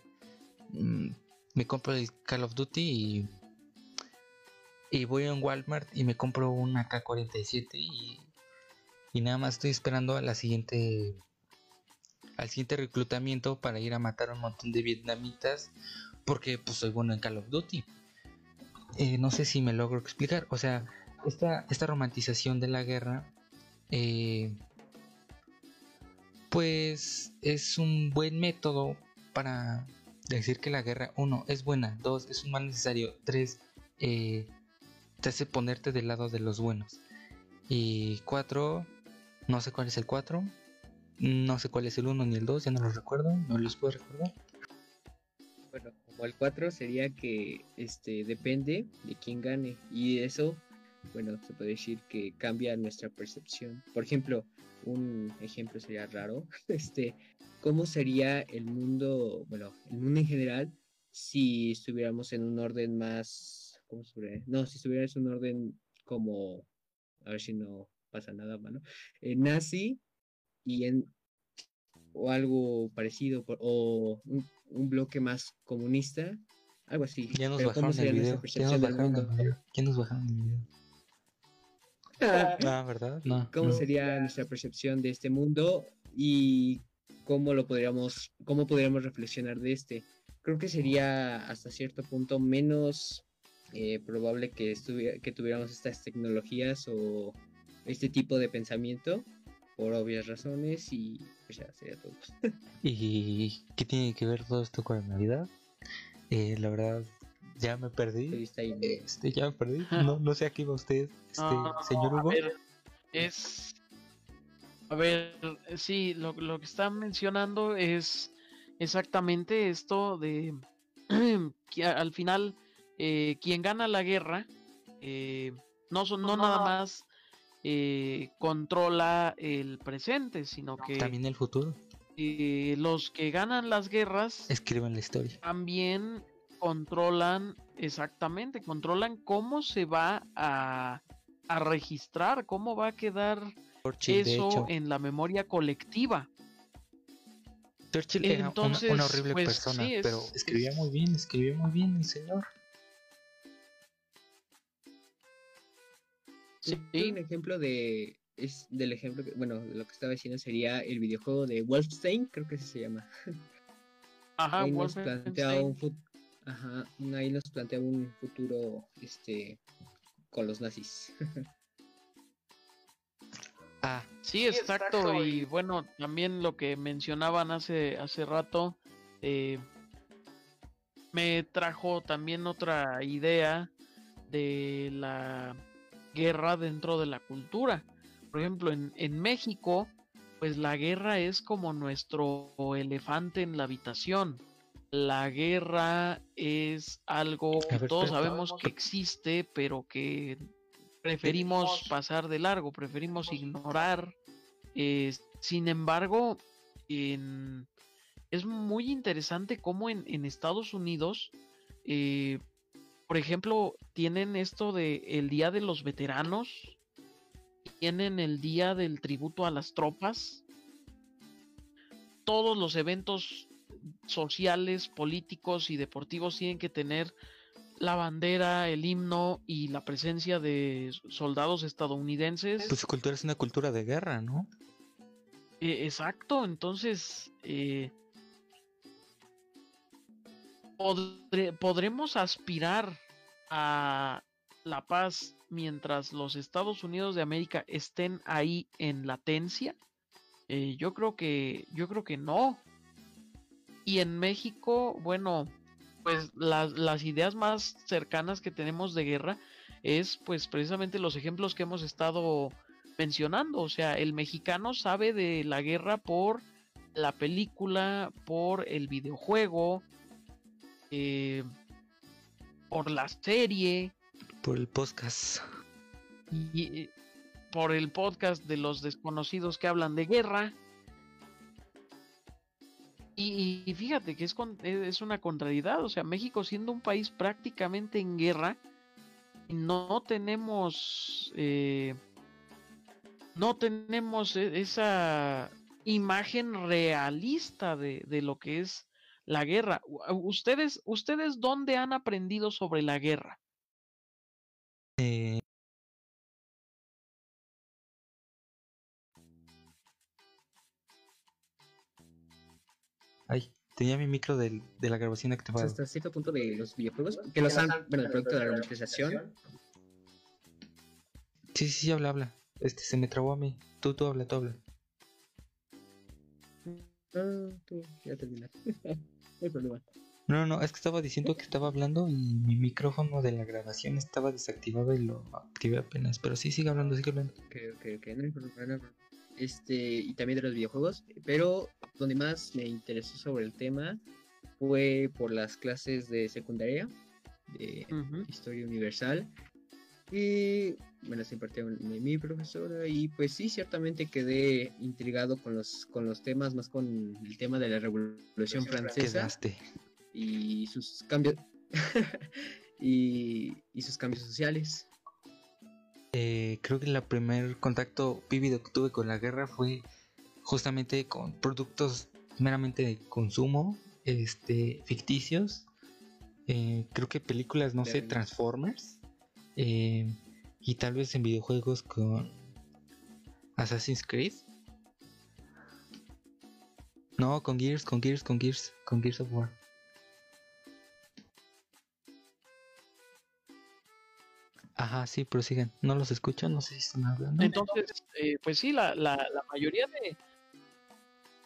mm, me compro el Call of Duty y, y voy a un Walmart y me compro una K-47 y, y nada más estoy esperando a la siguiente al siguiente reclutamiento para ir a matar a un montón de vietnamitas porque pues soy bueno en Call of Duty. Eh, no sé si me logro explicar. O sea, esta, esta romantización de la guerra, eh, pues es un buen método para decir que la guerra, uno, es buena, dos, es un mal necesario, tres, eh, te hace ponerte del lado de los buenos. Y cuatro, no sé cuál es el cuatro, no sé cuál es el uno ni el dos, ya no los recuerdo, no los puedo recordar. Bueno, como el 4 sería que este depende de quién gane y eso, bueno, se puede decir que cambia nuestra percepción. Por ejemplo, un ejemplo sería raro, este, ¿cómo sería el mundo, bueno, el mundo en general si estuviéramos en un orden más, ¿cómo podría? No, si en un orden como, a ver si no pasa nada malo, eh, nazi y en o algo parecido por- o un, un bloque más comunista, algo así. Ya nos Pero ¿cómo bajaron sería el nuestra video, ya nos bajaron el video, ya nos bajaron el video. Ah, ¿verdad? No. ¿Cómo no. sería nuestra percepción de este mundo y cómo lo podríamos, cómo podríamos reflexionar de este? Creo que sería hasta cierto punto menos eh, probable que, estuviera, que tuviéramos estas tecnologías o este tipo de pensamiento por obvias razones y pues ya sería todo. ¿Y qué tiene que ver todo esto con la Navidad? Eh, la verdad, ya me perdí. Está ahí, ¿no? Este, ya me perdí. No, no sé a qué iba usted, este, No, señor a Hugo. ver, es. A ver, sí, lo, lo que están mencionando es exactamente esto de que a- al final eh, quien gana la guerra eh, no son no nada más eh, controla el presente, sino que También el futuro. eh, los que ganan las guerras Escriben la historia. también controlan exactamente, controlan cómo se va a, a registrar, cómo va a quedar Churchill, eso en la memoria colectiva. Churchill era una- horrible pues, persona, sí, es- pero escribía es- muy bien, escribía muy bien el señor. Sí, Un ejemplo de es del ejemplo que, bueno, de lo que estaba diciendo sería el videojuego de Wolfenstein, creo que así se llama. ajá, ahí nos plantea un fut- ajá, ahí nos plantea un futuro este con los nazis. Ah, Sí, Sí, exacto, exacto, y y- bueno, también lo que mencionaban hace, hace rato, eh, me trajo también otra idea de la guerra dentro de la cultura. Por ejemplo, en, en México, pues la guerra es como nuestro elefante en la habitación. La guerra es algo que todos sabemos que existe, pero que preferimos Preferimos- pasar de largo, preferimos ignorar. Eh, sin embargo, en- es muy interesante cómo en, en Estados Unidos, eh, por ejemplo, tienen esto de el Día de los Veteranos, tienen el Día del Tributo a las Tropas, todos los eventos sociales, políticos y deportivos tienen que tener la bandera, el himno y la presencia de soldados estadounidenses. pues su cultura es una cultura de guerra, ¿no? Eh, exacto, entonces eh, podre- podremos aspirar a la paz mientras los Estados Unidos de América estén ahí en latencia. Eh, yo creo que yo creo que no. Y en México, bueno, pues las, las ideas más cercanas que tenemos de guerra es pues precisamente los ejemplos que hemos estado mencionando. O sea, el mexicano sabe de la guerra por la película, por el videojuego, eh, por la serie Por el podcast. y eh, por el podcast de los desconocidos que hablan de guerra. Y, y fíjate que es, con- es una contrariedad, o sea, México siendo un país prácticamente en guerra, no tenemos, eh, no tenemos e- esa imagen realista de, de lo que es la guerra. U- ¿Ustedes, ustedes dónde han aprendido sobre la guerra? Eh, Ay, tenía mi micro del- de la grabación activado. hasta cierto punto de los videojuegos, que los han, bueno, el producto de la romantización, Sí, sí, sí, habla, habla. Este, se me trabó a mí. Tú, tú habla, tú habla. Ah, tú, ya terminaste. no hay problema. No, no, es que estaba diciendo que estaba hablando y mi micrófono de la grabación estaba desactivado y lo activé apenas. Pero sí, sigue hablando, sigue hablando. Ok, ok, ok, no hay problema, no hay problema. Este, y también de los videojuegos, pero donde más me interesó sobre el tema fue por las clases de secundaria de. Historia Universal. Y bueno, se impartió mi, mi profesora y pues sí, ciertamente quedé intrigado con los, con los temas, más con el tema de la Revolución Francesa Quedaste. y sus cambios y, y sus cambios sociales. Eh, creo que el primer contacto vívido que tuve con la guerra fue justamente con productos meramente de consumo, este, ficticios. Eh, creo que películas, no sé. Transformers. Eh, y tal vez en videojuegos con Assassin's Creed. No, con Gears, con Gears, con Gears, con Gears of War. Ajá, sí, prosigan. No los escucho, no sé si están hablando. Entonces, eh, pues sí, la, la, la mayoría de,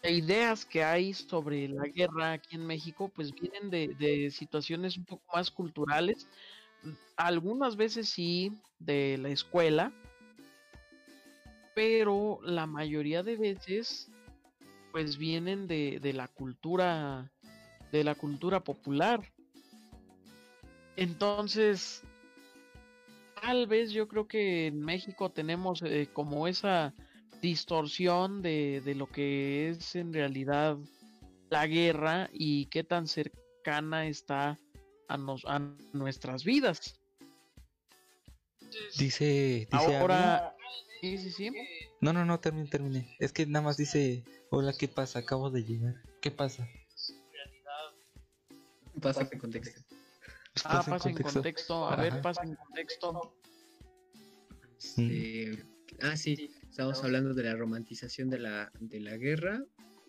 de ideas que hay sobre la guerra aquí en México, pues vienen de, de situaciones un poco más culturales, algunas veces sí de la escuela, pero la mayoría de veces, pues vienen de, de la cultura, de la cultura popular. Entonces, tal vez yo creo que en México tenemos eh, como esa distorsión de, de lo que es en realidad la guerra y qué tan cercana está a, nos- a nuestras vidas. Dice, Ahora, sí, sí, sí. No, no, no, termine, termine. Es que nada más dice, hola, ¿qué pasa? Acabo de llegar. ¿Qué pasa? Pasa en contexto. Ah, pasa en contexto. A Ajá. ver, pasa en contexto. Este, ah, sí, estamos hablando de la romantización de la, de la guerra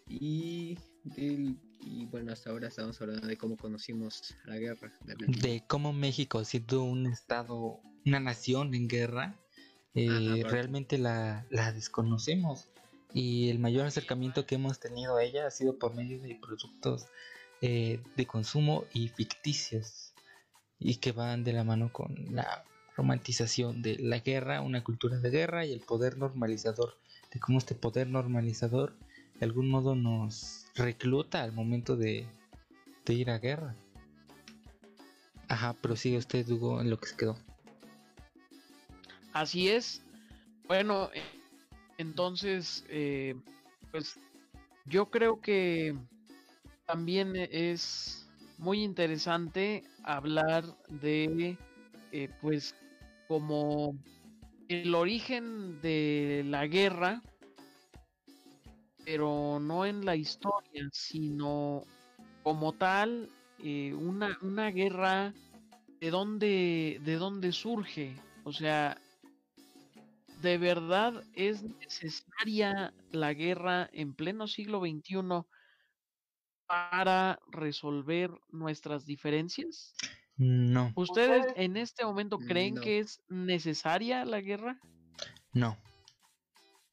y, del- y bueno, hasta ahora estamos hablando de cómo conocimos la guerra. de la- De cómo México, siendo un estado, una nación en guerra, eh, Ajá, realmente la, la desconocemos. Y el mayor acercamiento que hemos tenido a ella ha sido por medio de productos eh, de consumo y ficticios. Y que van de la mano con la romantización de la guerra, una cultura de guerra y el poder normalizador. De cómo este poder normalizador de algún modo nos recluta al momento de, ir a guerra. Ajá, pero sigue usted, Hugo, en lo que se quedó. Así es. Bueno, eh, entonces, eh, pues yo creo que también es muy interesante hablar de, eh, pues, como el origen de la guerra, pero no en la historia, sino como tal, eh, una, una guerra de dónde, de dónde surge. O sea, ¿de verdad es necesaria la guerra en pleno siglo XXI para resolver nuestras diferencias? No, ¿Ustedes en este momento creen No. que es necesaria la guerra? no.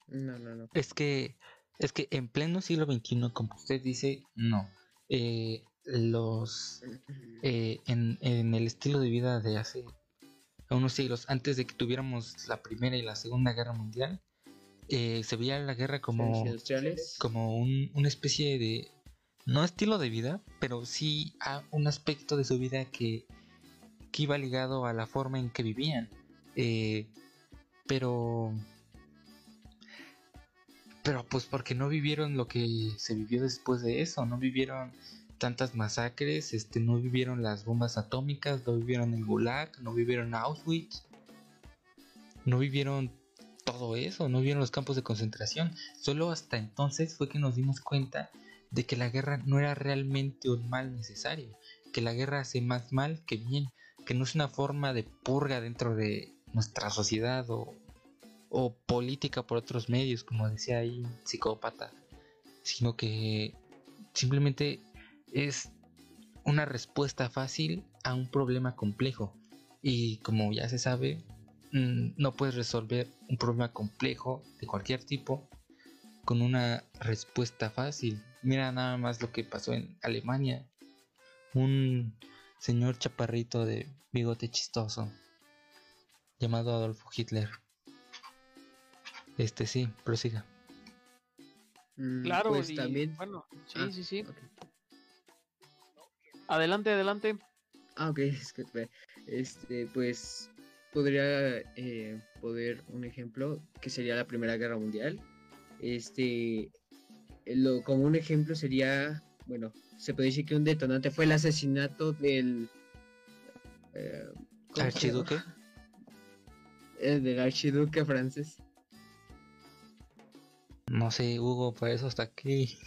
No, no, no. Es que, es que en pleno siglo XXI, como usted dice, no. Eh, los eh, en, en el estilo de vida de hace unos siglos, antes de que tuviéramos la Primera y la Segunda Guerra Mundial, eh, se veía la guerra como, como un- una especie de, no estilo de vida, pero sí a un aspecto de su vida que, que iba ligado a la forma en que vivían. Eh, pero Pero pues porque no vivieron lo que se vivió después de eso, no vivieron tantas masacres, este, no vivieron las bombas atómicas, no vivieron el Gulag, no vivieron Auschwitz, no vivieron todo eso, no vivieron los campos de concentración. Solo hasta entonces fue que nos dimos cuenta de que la guerra no era realmente un mal necesario, que la guerra hace más mal que bien, que no es una forma de purga dentro de nuestra sociedad o, o política por otros medios, como decía ahí psicópata, sino que simplemente es una respuesta fácil a un problema complejo. Y como ya se sabe, mm, no puedes resolver un problema complejo de cualquier tipo con una respuesta fácil. Mira nada más lo que pasó en Alemania. Un señor chaparrito de bigote chistoso llamado Adolfo Hitler. Este sí, prosiga. Mm, Claro, pues y, también. bueno, sí, Ah, sí, sí. Adelante, adelante. Ah, ok, disculpe. Este, pues podría eh, poder un ejemplo que sería la Primera Guerra Mundial. Este, lo, como un ejemplo sería, bueno, se puede decir que un detonante fue el asesinato del eh. Archiduque. Eh, del archiduque francés. No sé, Hugo, por eso hasta aquí.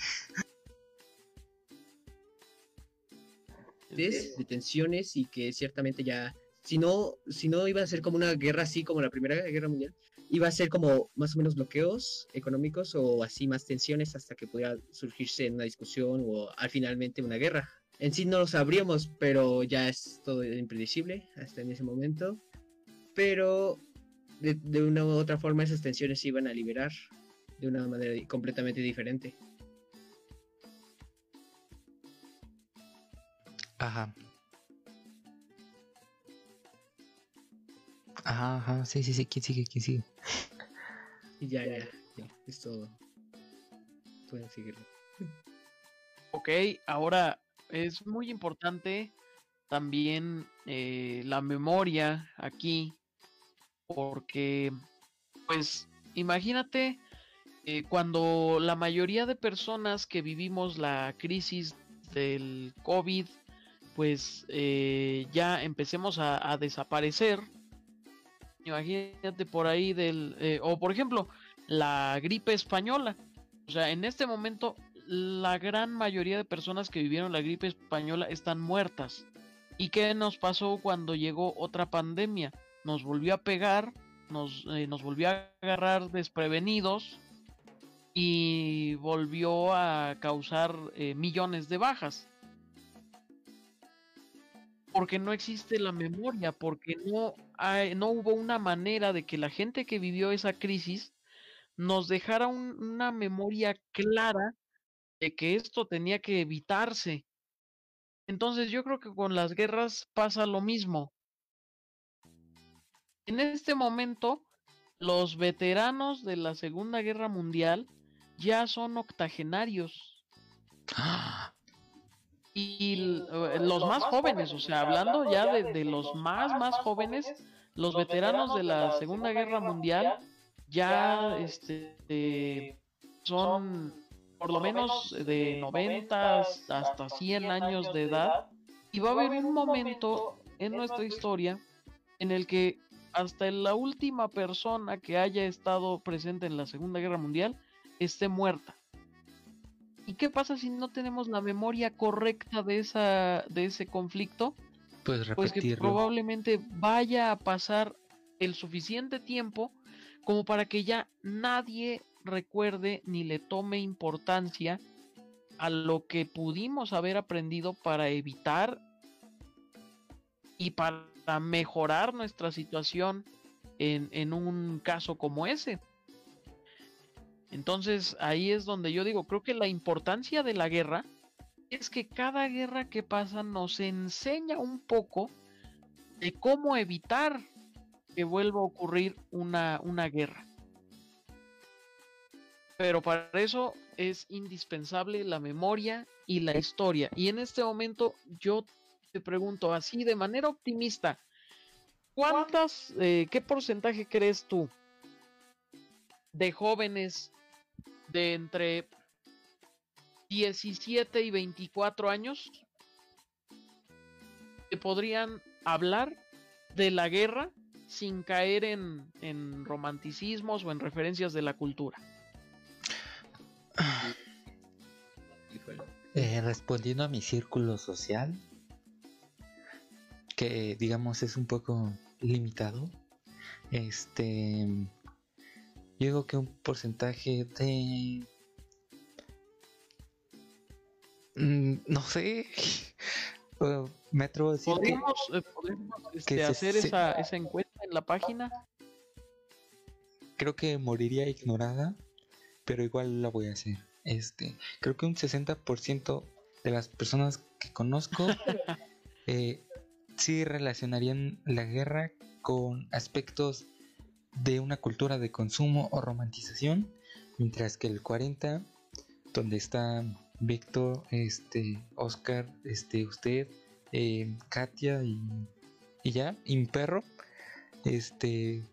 de de tensiones y que ciertamente ya, si no, si no iba a ser como una guerra así como la Primera Guerra Mundial, iba a ser como más o menos bloqueos económicos o así más tensiones hasta que pudiera surgirse una discusión o al finalmente una guerra. En sí no lo sabríamos, pero ya es todo impredecible hasta en ese momento. Pero de, de una u otra forma esas tensiones se iban a liberar de una manera completamente diferente. Ajá. Ajá, ajá, sí, sí, sí, ¿quién sigue? ¿Quién sigue? Y ya, ya, ya, es todo. Pueden seguirlo. Ok, ahora es muy importante también eh, la memoria aquí, porque, pues, imagínate eh, cuando la mayoría de personas que vivimos la crisis del COVID, pues eh, ya empecemos a, desaparecer. Imagínate por ahí del, eh, o por ejemplo, la gripe española. O sea, en este momento la gran mayoría de personas que vivieron la gripe española están muertas. ¿Y qué nos pasó cuando llegó otra pandemia? Nos volvió a pegar, nos, eh, nos volvió a agarrar desprevenidos y volvió a causar eh, millones de bajas. Porque no existe la memoria, porque no, hay- no hubo una manera de que la gente que vivió esa crisis nos dejara un- una memoria clara de que esto tenía que evitarse. Entonces yo creo que con las guerras pasa lo mismo. En este momento, los veteranos de la Segunda Guerra Mundial ya son octogenarios. Y los más jóvenes, o sea, hablando ya de, de los más, más jóvenes, los veteranos de la Segunda Guerra Mundial ya este, eh, son por lo menos de 90 hasta 100 años de edad. Y va a haber un momento en nuestra historia en el que hasta la última persona que haya estado presente en la Segunda Guerra Mundial esté muerta. ¿Y qué pasa si no tenemos la memoria correcta de, esa, de ese conflicto? Pues Pues que probablemente vaya a pasar el suficiente tiempo como para que ya nadie recuerde ni le tome importancia a lo que pudimos haber aprendido para evitar y para mejorar nuestra situación en, en un caso como ese. Entonces ahí es donde yo digo, creo que la importancia de la guerra es que cada guerra que pasa nos enseña un poco de cómo evitar que vuelva a ocurrir una, una guerra. Pero para eso es indispensable la memoria y la historia. Y en este momento yo te pregunto así de manera optimista, ¿cuántas, eh, qué porcentaje crees tú de jóvenes de entre 17 y 24 años que podrían hablar de la guerra sin caer en, en romanticismos o en referencias de la cultura. Eh, respondiendo a mi círculo social, que digamos es un poco limitado, este, yo digo que un porcentaje de, mm, no sé, eh, me atrevo a decir que ¿Podemos, eh, podemos, este, hacer se- esa, esa encuesta en la página? creo que moriría ignorada, pero igual la voy a hacer. Este, creo que un 60% de las personas que conozco eh, sí relacionarían la guerra con aspectos de una cultura de consumo o romantización, mientras que el 40, donde está Víctor, este, Oscar, este, usted, eh, Katia y, y ya, y mi perro, este,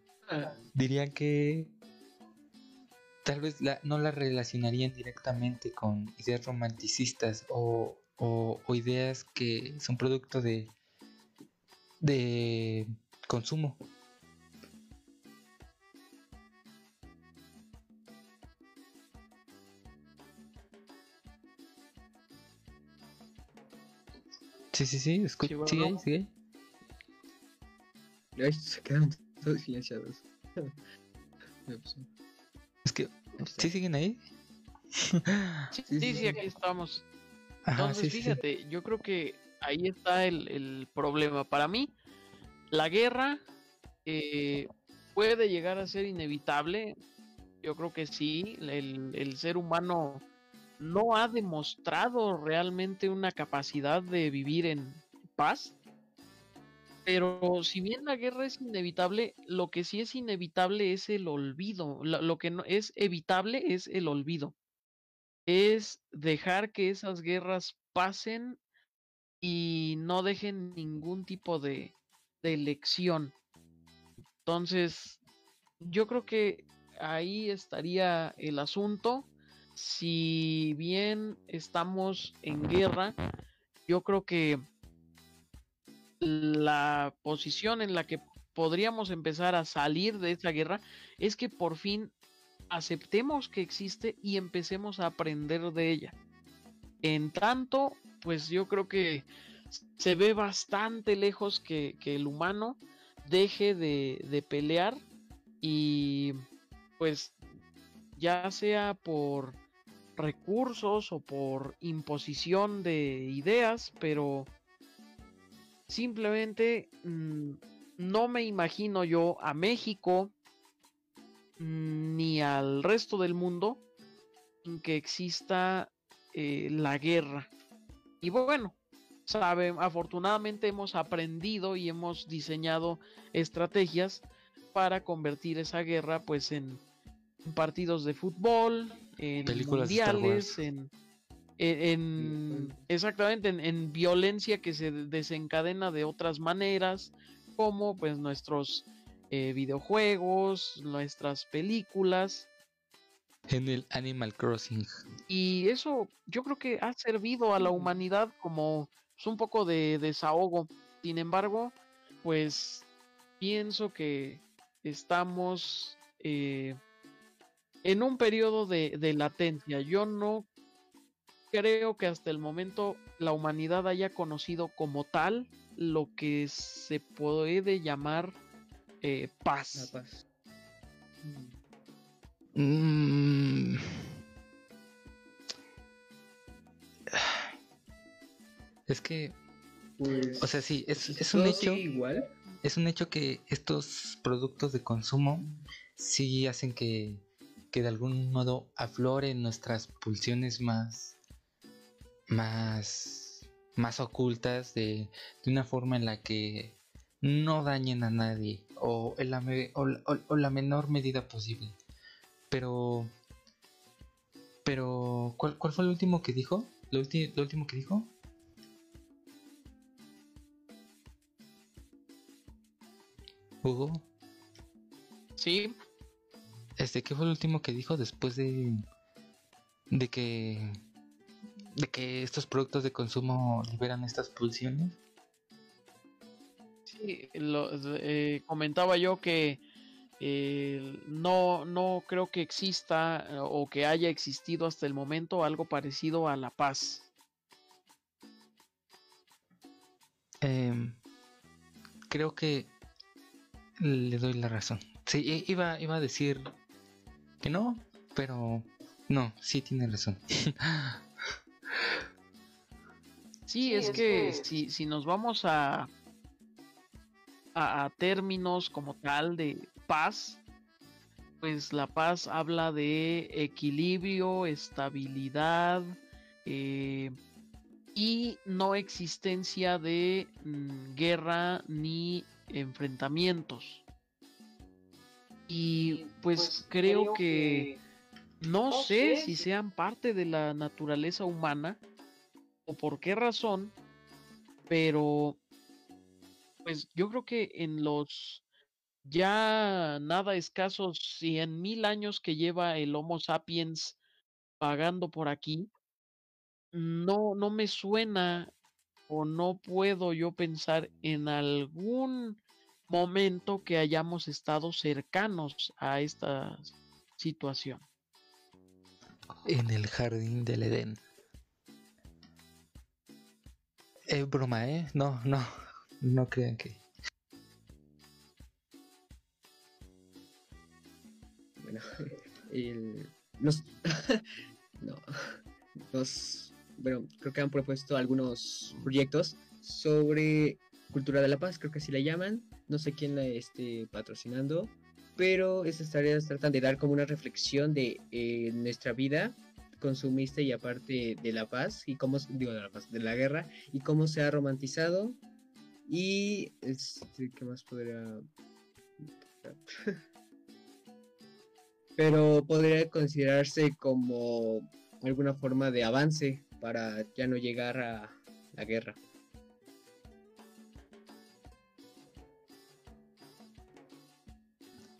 dirían que tal vez la- no la relacionarían directamente con ideas romanticistas o, o- o ideas que son producto de, de consumo. Sí, sí, sí, escu- Sí, bueno. sigue ahí, sigue ahí. Ay, se quedaron todos silenciados. Es que, ¿sí siguen ahí? Sí, Sí, sí, sí, aquí estamos. Ajá, Entonces, sí, sí, sí. fíjate, yo creo que ahí está el, el problema. Para mí, la guerra eh, puede llegar a ser inevitable. Yo creo que sí. El, el ser humano no ha demostrado realmente una capacidad de vivir en paz. Pero si bien la guerra es inevitable, lo que sí es inevitable es el olvido. Lo, que no es evitable es el olvido. Es dejar que esas guerras pasen y no dejen ningún tipo de, de lección. Entonces, yo creo que ahí estaría el asunto. Si bien estamos en guerra, yo creo que la posición en la que podríamos empezar a salir de esa guerra es que por fin aceptemos que existe y empecemos a aprender de ella. En tanto, pues yo creo que se ve bastante lejos que, que el humano deje de, de pelear y pues ya sea por recursos o por imposición de ideas, pero simplemente mm, no me imagino yo a México mm, ni al resto del mundo en que exista eh, la guerra. Y bueno, saben, afortunadamente hemos aprendido y hemos diseñado estrategias para convertir esa guerra pues en partidos de fútbol, en Películas mundiales, en, en- en- exactamente en, en violencia que se desencadena de otras maneras, como pues nuestros eh, videojuegos, nuestras películas. En el Animal Crossing. Y eso yo creo que ha servido a la humanidad como pues, un poco de desahogo. Sin embargo, pues pienso que estamos eh, en un periodo de, de latencia. Yo no creo que hasta el momento la humanidad haya conocido como tal lo que se puede llamar eh, La paz. Mm. Es que, Pues, o sea, sí, es, es un hecho, igual. es un hecho que estos productos de consumo sí hacen que, que de algún modo afloren nuestras pulsiones más, más, más ocultas de, de una forma en la que no dañen a nadie o en la, o la- menor medida posible. Pero, pero, ¿cuál, cuál fue el último que dijo? ¿Lo, lo último que dijo? Hugo, Sí, este, ¿qué fue el último que dijo después de, de que de que estos productos de consumo liberan estas pulsiones. Sí, lo- eh, comentaba yo que eh, no, no creo que exista eh, o que haya existido hasta el momento algo parecido a la paz. Em, creo que le doy la razón. Sí, iba, iba a decir que no, pero no, sí tiene razón. Sí, es, que, Si, si nos vamos a, a, a términos como tal de paz, pues la paz habla de equilibrio, estabilidad eh, y no existencia de mm, guerra ni enfrentamientos. Y pues creo que no sé si sean parte de la naturaleza humana o por qué razón, pero pues yo creo que en los ya nada escasos cien mil años que lleva el Homo sapiens vagando por aquí, no, no me suena o no puedo yo pensar en algún momento que hayamos estado cercanos a esta situación. en el jardín del Edén. Es broma, ¿eh? No, no, no crean que... Bueno, el- los, no, los, bueno, creo que han propuesto algunos proyectos sobre cultura de la paz, creo que así la llaman. No sé quién la esté patrocinando, pero esas tareas tratan de dar como una reflexión de eh, nuestra vida consumista y aparte de la paz y cómo digo de la paz de la guerra y cómo se ha romantizado y este, qué más podría pero podría considerarse como alguna forma de avance para ya no llegar a la guerra.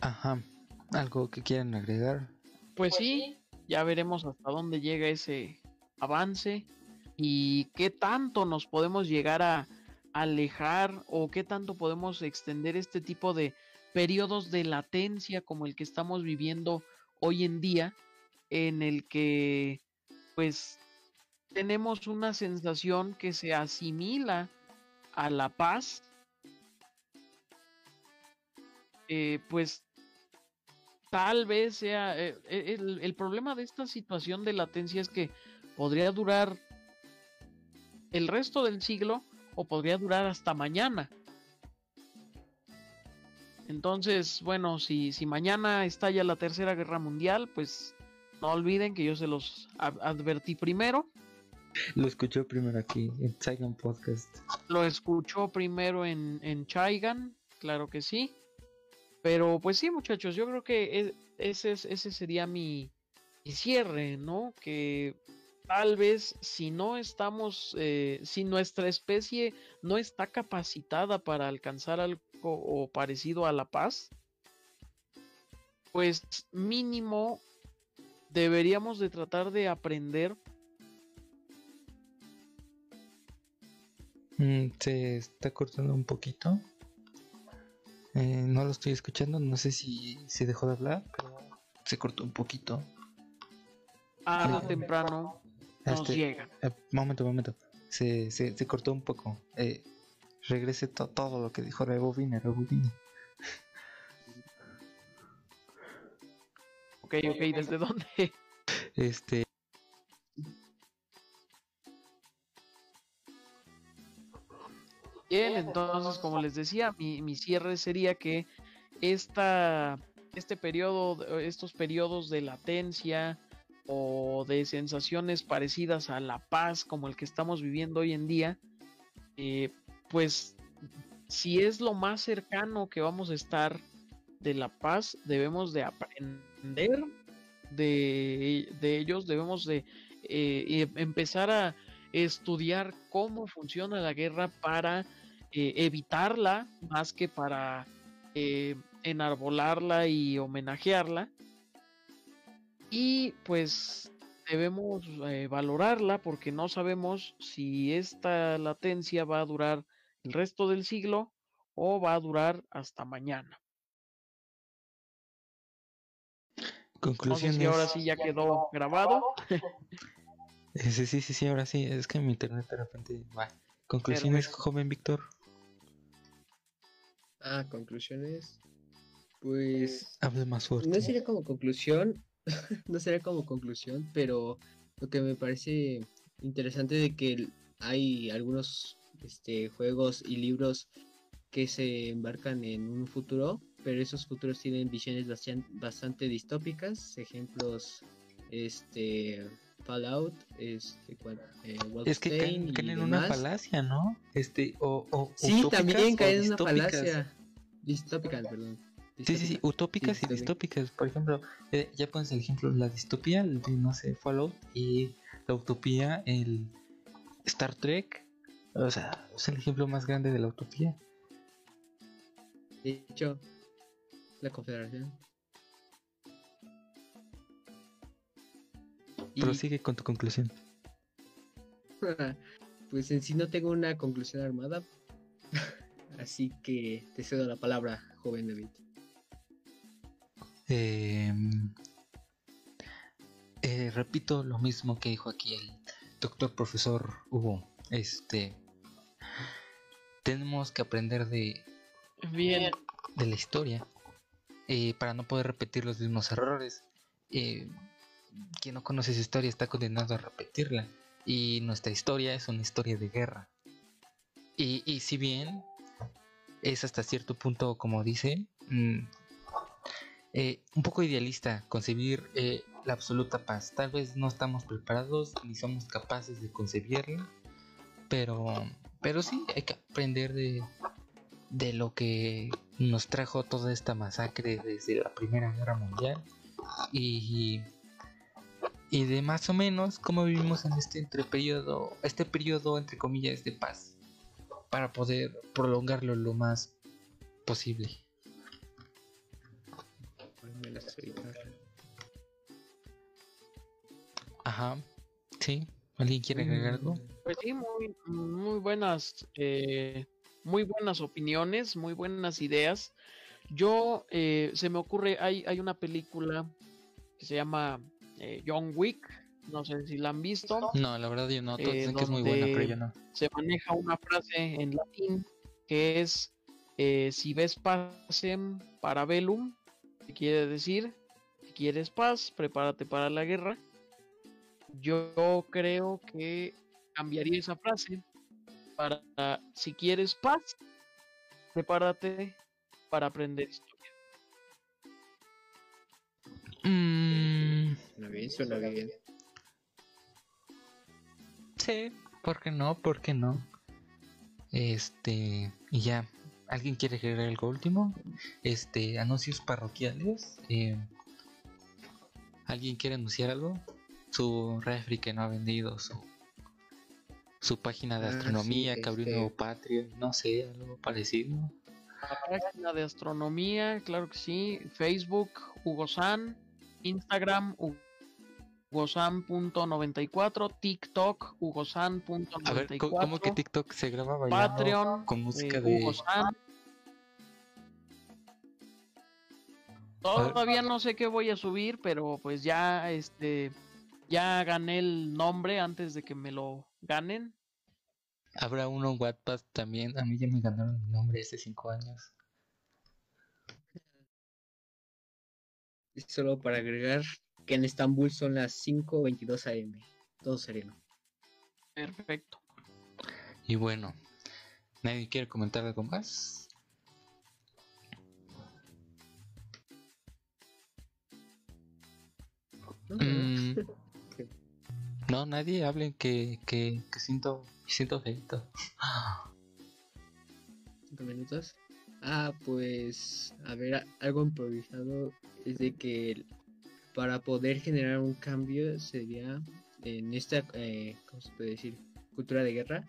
Ajá, algo que quieran agregar. Pues sí, ya veremos hasta dónde llega ese avance y qué tanto nos podemos llegar a alejar o qué tanto podemos extender este tipo de periodos de latencia como el que estamos viviendo hoy en día, en el que pues tenemos una sensación que se asimila a la paz, eh, pues tal vez sea eh, eh, el, el problema de esta situación de latencia es que podría durar el resto del siglo o podría durar hasta mañana. Entonces, bueno, si, si mañana estalla la Tercera Guerra Mundial, pues no olviden que yo se los ad- advertí primero. Lo escuchó primero aquí en Saigon Podcast. Lo escuchó primero en, en Chaigan, claro que sí. Pero pues sí, muchachos, yo creo que e- ese, es- ese sería mi, mi cierre, ¿no? Que tal vez si no estamos, eh, si nuestra especie no está capacitada para alcanzar algo o parecido a la paz, pues mínimo deberíamos de tratar de aprender Mm, se está cortando un poquito. Eh, no lo estoy escuchando, no sé si se dejó de hablar, pero se cortó un poquito. tarde o Sí. temprano nos Este, llega. eh, momento, momento. Se, se, se cortó un poco. Eh, regrese to- todo lo que dijo Rebobine, Rebobine. Ok, ok, ¿desde dónde? Este, Bien, entonces, como les decía, mi, mi cierre sería que esta, este periodo, de- estos periodos de latencia o de sensaciones parecidas a la paz como el que estamos viviendo hoy en día, eh, pues si es lo más cercano que vamos a estar de la paz, debemos de aprender de, de ellos, debemos de eh, eh, empezar a estudiar cómo funciona la guerra para eh, evitarla más que para eh, enarbolarla y homenajearla. Y pues debemos eh, valorarla porque no sabemos si esta latencia va a durar el resto del siglo o va a durar hasta mañana. No sé Conclusiones. si ahora sí ya quedó grabado. Sí, sí, sí, sí, ahora sí. Es que mi internet de repente va. Conclusiones, Perfecto. joven Víctor. Ah, conclusiones. Pues Hable más fuerte. no sería como conclusión, no sería como conclusión, pero lo que me parece interesante de que hay algunos este, juegos y libros que se embarcan en un futuro, pero esos futuros tienen visiones bastan- bastante distópicas, ejemplos este Fallout, este eh, Es que caen, caen en una falacia, ¿no? Este, o, o Sí, también caen en una falacia. Distópicas, perdón. Sí, sí, sí, utópicas y distópicas. distópicas. Por ejemplo, eh, ya pones el ejemplo la distopía, el de, no sé, Fallout, y la utopía, el Star Trek. O sea, es el ejemplo más grande de la utopía. De hecho, la Confederación. Y, Prosigue con tu conclusión. pues en sí no tengo una conclusión armada. Así que te cedo la palabra, joven David. Eh, eh, repito lo mismo que dijo aquí el doctor profesor Hugo. Este, tenemos que aprender de, Bien, de la historia eh, para no poder repetir los mismos errores. Eh, quien no conoce esa historia está condenado a repetirla. Y nuestra historia es una historia de guerra. Y, y si bien es hasta cierto punto, como dice, mm, eh, un poco idealista concebir eh, la absoluta paz. Tal vez no estamos preparados ni somos capaces de concebirla, pero, pero sí hay que aprender de, de lo que nos trajo toda esta masacre desde la Primera Guerra Mundial y, y de más o menos cómo vivimos en este entre periodo, este periodo entre comillas de paz para poder prolongarlo lo más posible. Ajá, sí. ¿Alguien quiere agregar algo? pues sí, muy, muy buenas, eh, muy buenas opiniones, muy buenas ideas. Yo, eh, se me ocurre, hay, hay una película que se llama eh, John Wick, no sé si la han visto. No, la verdad yo no. Todos Eh, dicen que es muy buena, pero yo no. se maneja una frase en latín que es eh, si ves pacem para velum, que quiere decir si quieres paz, prepárate para la guerra. Yo creo que cambiaría esa frase para si quieres paz, prepárate para aprender historia. Mm, Suena bien, suena bien. sí, ¿por qué no? ¿Por qué no? Este, y ya. ¿Alguien quiere agregar algo último? Este, anuncios parroquiales. eh, ¿Alguien quiere anunciar algo? Su refri que no ha vendido, su, su página de Ah, sí, astronomía que abrió un este- nuevo Patreon, no sé, algo parecido. La página de astronomía, claro que sí. Facebook, Hugo San. Instagram, hugosan.94. TikTok, A ver, ¿cómo, cómo que hugosan.94. TikTok se graba bailando Patreon, con música eh, de... Hugo San. Todavía no sé qué voy a subir, pero pues ya este ya gané el nombre antes de que me lo ganen. Habrá uno en Wattpad también. A mí ya me ganaron mi nombre hace 5 años. Y Solo para agregar que en Estambul son las 5.22 am. Todo sereno. Perfecto. Y bueno, ¿nadie quiere comentar algo más? ¿no? Mm, no, nadie hablen que, que, que siento, siento feito. Cinco minutos. Ah, pues, a ver, algo improvisado es de que para poder generar un cambio sería en esta, eh, ¿cómo se puede decir? Cultura de guerra,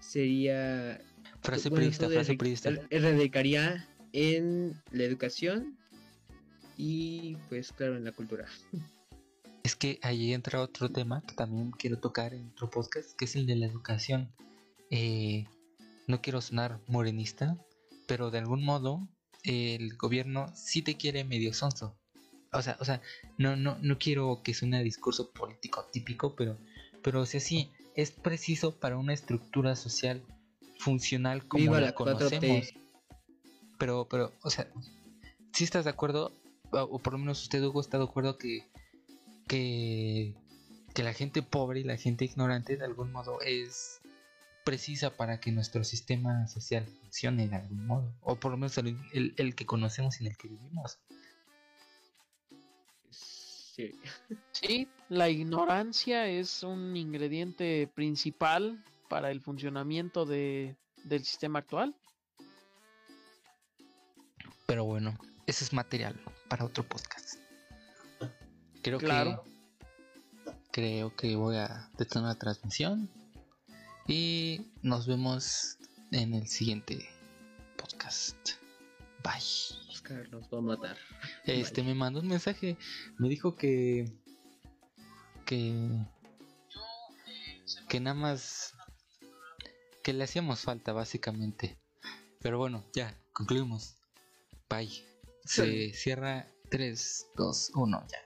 sería... Frase bueno, frase erradic- priista. er- erradicaría en la educación y pues claro en la cultura. es que ahí entra otro tema que también quiero tocar en otro podcast, que es el de la educación. Eh, no quiero sonar morenista, pero de algún modo el gobierno sí te quiere medio sonso. O sea, o sea, no, no, no quiero que suene a discurso político típico, pero, pero o sea, sí, es preciso para una estructura social funcional como Viva la, la 4T. conocemos. Pero, pero, o sea, si estás de acuerdo, o por lo menos usted, Hugo, está de acuerdo que, que, que la gente pobre y la gente ignorante de algún modo es precisa para que nuestro sistema social funcione de algún modo, o por lo menos el, el- el que conocemos y en el que vivimos. Sí. Sí, la ignorancia es un ingrediente principal para el funcionamiento de, del sistema actual. Pero bueno, ese es material para otro podcast. Creo Claro. que creo que voy a detener la transmisión y nos vemos en el siguiente podcast. Bye. Oscar nos va a matar. Este Bye. me mandó un mensaje, me dijo que que que nada más que le hacíamos falta básicamente. Pero bueno, ya concluimos. Bye. Se cierra 3 2 1 ya.